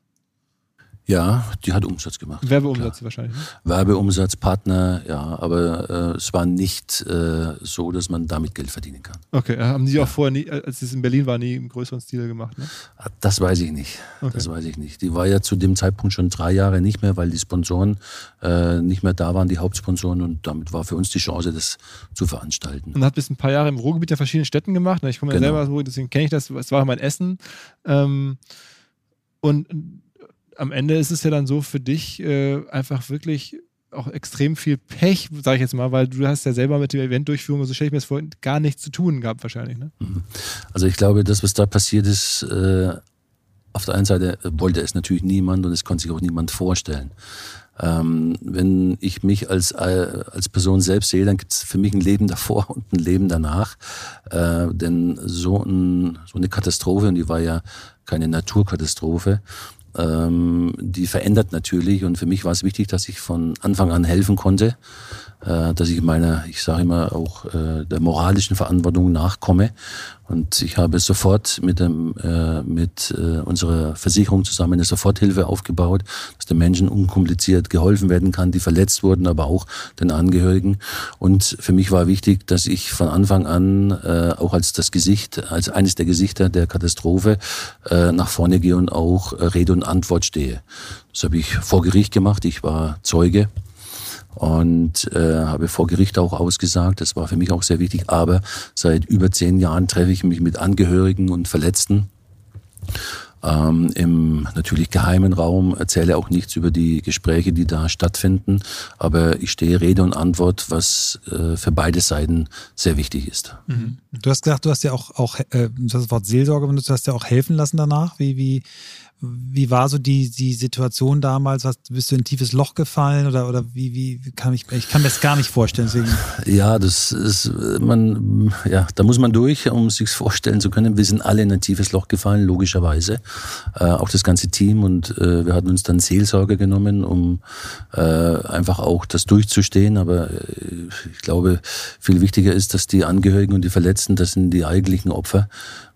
Ja, die hat Umsatz gemacht. Werbeumsatz klar. wahrscheinlich. Ne? Werbeumsatz, Partner, ja, aber äh, es war nicht äh, so, dass man damit Geld verdienen kann. Okay, haben die ja. auch vorher nie, als es in Berlin war, nie im größeren Stil gemacht, ne? Das weiß ich nicht. Okay. Das weiß ich nicht. Die war ja zu dem Zeitpunkt schon drei Jahre nicht mehr, weil die Sponsoren äh, nicht mehr da waren, die Hauptsponsoren und damit war für uns die Chance, das zu veranstalten. Und hat bis ein paar Jahre im Ruhrgebiet in verschiedenen Städten gemacht. Ne? Ich komme ja genau. selber, deswegen kenne ich das. Es war mein Essen. Ähm, und am Ende ist es ja dann so für dich äh, einfach wirklich auch extrem viel Pech, sage ich jetzt mal, weil du hast ja selber mit der Eventdurchführung, so stelle ich mir das vor, gar nichts zu tun gehabt wahrscheinlich. Ne? Mhm. Also ich glaube, das, was da passiert ist, äh, auf der einen Seite wollte es natürlich niemand und es konnte sich auch niemand vorstellen. Ähm, wenn ich mich als, äh, als Person selbst sehe, dann gibt es für mich ein Leben davor (laughs) und ein Leben danach. Äh, denn so, ein, so eine Katastrophe, und die war ja keine Naturkatastrophe, ähm, die verändert natürlich. Und für mich war es wichtig, dass ich von Anfang an helfen konnte, äh, dass ich meiner, ich sage immer auch äh, der moralischen Verantwortung nachkomme und ich habe sofort mit, dem, äh, mit äh, unserer Versicherung zusammen eine Soforthilfe aufgebaut, dass den Menschen unkompliziert geholfen werden kann, die verletzt wurden, aber auch den Angehörigen. Und für mich war wichtig, dass ich von Anfang an äh, auch als das Gesicht, als eines der Gesichter der Katastrophe äh, nach vorne gehe und auch äh, Rede und Antwort stehe. Das habe ich vor Gericht gemacht. Ich war Zeuge und äh, habe vor Gericht auch ausgesagt. Das war für mich auch sehr wichtig. Aber seit über zehn Jahren treffe ich mich mit Angehörigen und Verletzten ähm, im natürlich geheimen Raum, erzähle auch nichts über die Gespräche, die da stattfinden, aber ich stehe Rede und Antwort, was äh, für beide Seiten sehr wichtig ist. Mhm. Du hast gesagt, du hast ja auch, auch äh, das Wort Seelsorge benutzt, du hast ja auch helfen lassen danach. Wie, wie, wie war so die, die Situation damals? Hast, bist du in ein tiefes Loch gefallen oder, oder wie, wie kann ich, ich kann mir das gar nicht vorstellen. Deswegen. Ja, das ist, man, ja, da muss man durch, um sich vorstellen zu können. Wir sind alle in ein tiefes Loch gefallen, logischerweise. Äh, auch das ganze Team und äh, wir hatten uns dann Seelsorge genommen, um äh, einfach auch das durchzustehen. Aber äh, ich glaube, viel wichtiger ist, dass die Angehörigen und die Verletzten, das sind die eigentlichen Opfer.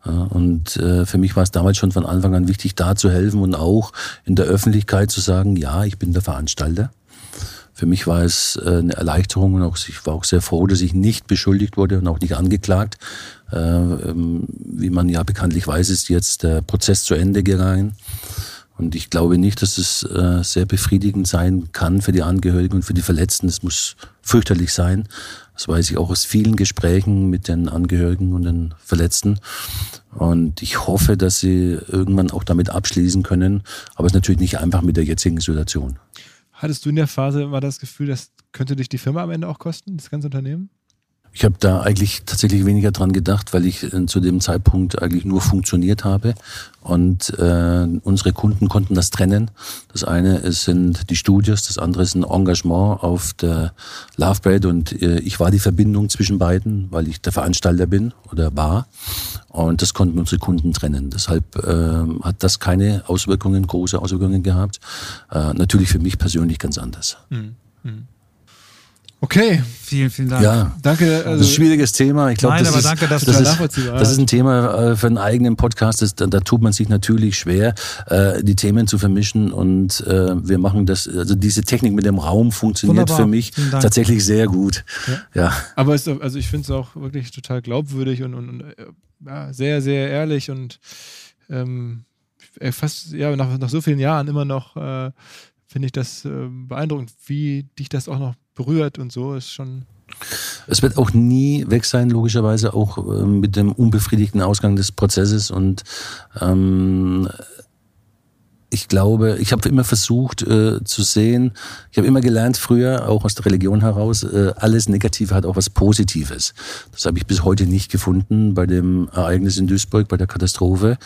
Und äh, für mich war es damals schon von Anfang an wichtig, da zu helfen und auch in der Öffentlichkeit zu sagen, ja, ich bin der Veranstalter. Für mich war es äh, eine Erleichterung und auch, ich war auch sehr froh, dass ich nicht beschuldigt wurde und auch nicht angeklagt. Äh, ähm, wie man ja bekanntlich weiß, ist jetzt der Prozess zu Ende gegangen. Und ich glaube nicht, dass es sehr befriedigend sein kann für die Angehörigen und für die Verletzten. Es muss fürchterlich sein. Das weiß ich auch aus vielen Gesprächen mit den Angehörigen und den Verletzten. Und ich hoffe, dass sie irgendwann auch damit abschließen können. Aber es ist natürlich nicht einfach mit der jetzigen Situation. Hattest du in der Phase immer das Gefühl, das könnte dich die Firma am Ende auch kosten, das ganze Unternehmen? Ich habe da eigentlich tatsächlich weniger dran gedacht, weil ich äh, zu dem Zeitpunkt eigentlich nur funktioniert habe. Und äh, unsere Kunden konnten das trennen. Das eine sind die Studios, das andere ist ein Engagement auf der Love Parade. Und äh, ich war die Verbindung zwischen beiden, weil ich der Veranstalter bin oder war. Und das konnten unsere Kunden trennen. Deshalb äh, hat das keine Auswirkungen, große Auswirkungen gehabt. Äh, natürlich für mich persönlich ganz anders. Mhm. Mhm. Okay. Vielen, vielen Dank. Ja, danke. Also, das ist ein schwieriges Thema. Ich glaube, das, ist, danke, das, das, ist, das ist ein Thema äh, für einen eigenen Podcast. Das, da, da, tut man sich natürlich schwer, äh, die Themen zu vermischen. Und äh, wir machen das, also diese Technik mit dem Raum funktioniert Wunderbar. für mich tatsächlich sehr gut. Ja. ja. Aber es, also ich finde es auch wirklich total glaubwürdig und, und, und ja, sehr, sehr ehrlich und ähm, fast ja, nach, nach so vielen Jahren immer noch äh, finde ich das äh, beeindruckend, wie dich das auch noch berührt und so ist schon. Es wird auch nie weg sein, logischerweise, auch äh, mit dem unbefriedigten Ausgang des Prozesses. Und ähm, ich glaube, ich habe immer versucht äh, zu sehen, ich habe immer gelernt früher, auch aus der Religion heraus, äh, alles Negative hat auch was Positives. Das habe ich bis heute nicht gefunden bei dem Ereignis in Duisburg, bei der Katastrophe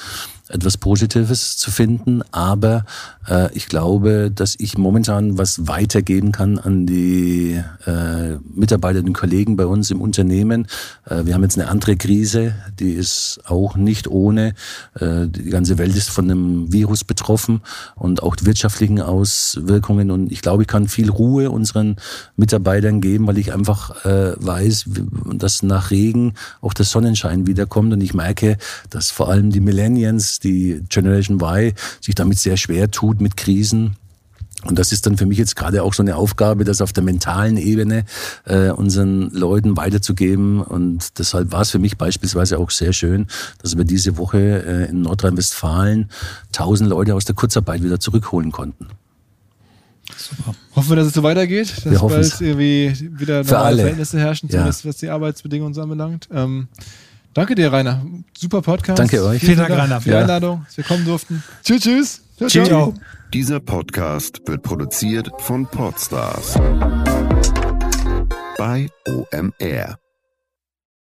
etwas Positives zu finden, aber äh, ich glaube, dass ich momentan was weitergeben kann an die äh, Mitarbeiter und Kollegen bei uns im Unternehmen. Äh, wir haben jetzt eine andere Krise, die ist auch nicht ohne. Äh, die ganze Welt ist von einem Virus betroffen und auch wirtschaftlichen Auswirkungen. Und ich glaube, ich kann viel Ruhe unseren Mitarbeitern geben, weil ich einfach äh, weiß, dass nach Regen auch der Sonnenschein wiederkommt. Und ich merke, dass vor allem die Millennials die Generation Y sich damit sehr schwer tut mit Krisen. Und das ist dann für mich jetzt gerade auch so eine Aufgabe, das auf der mentalen Ebene äh, unseren Leuten weiterzugeben. Und deshalb war es für mich beispielsweise auch sehr schön, dass wir diese Woche äh, in Nordrhein-Westfalen tausend Leute aus der Kurzarbeit wieder zurückholen konnten. Super. Hoffen wir, dass es so weitergeht, dass wir bald irgendwie wieder normale Verhältnisse herrschen, ja. was die Arbeitsbedingungen anbelangt. Ähm, Danke dir, Rainer. Super Podcast. Danke euch. Vielen, Dank, Rainer, für die ja. Einladung, dass wir kommen durften. Tschüss, tschüss. Ciao, ciao. ciao. Dieser Podcast wird produziert von Podstars bei OMR.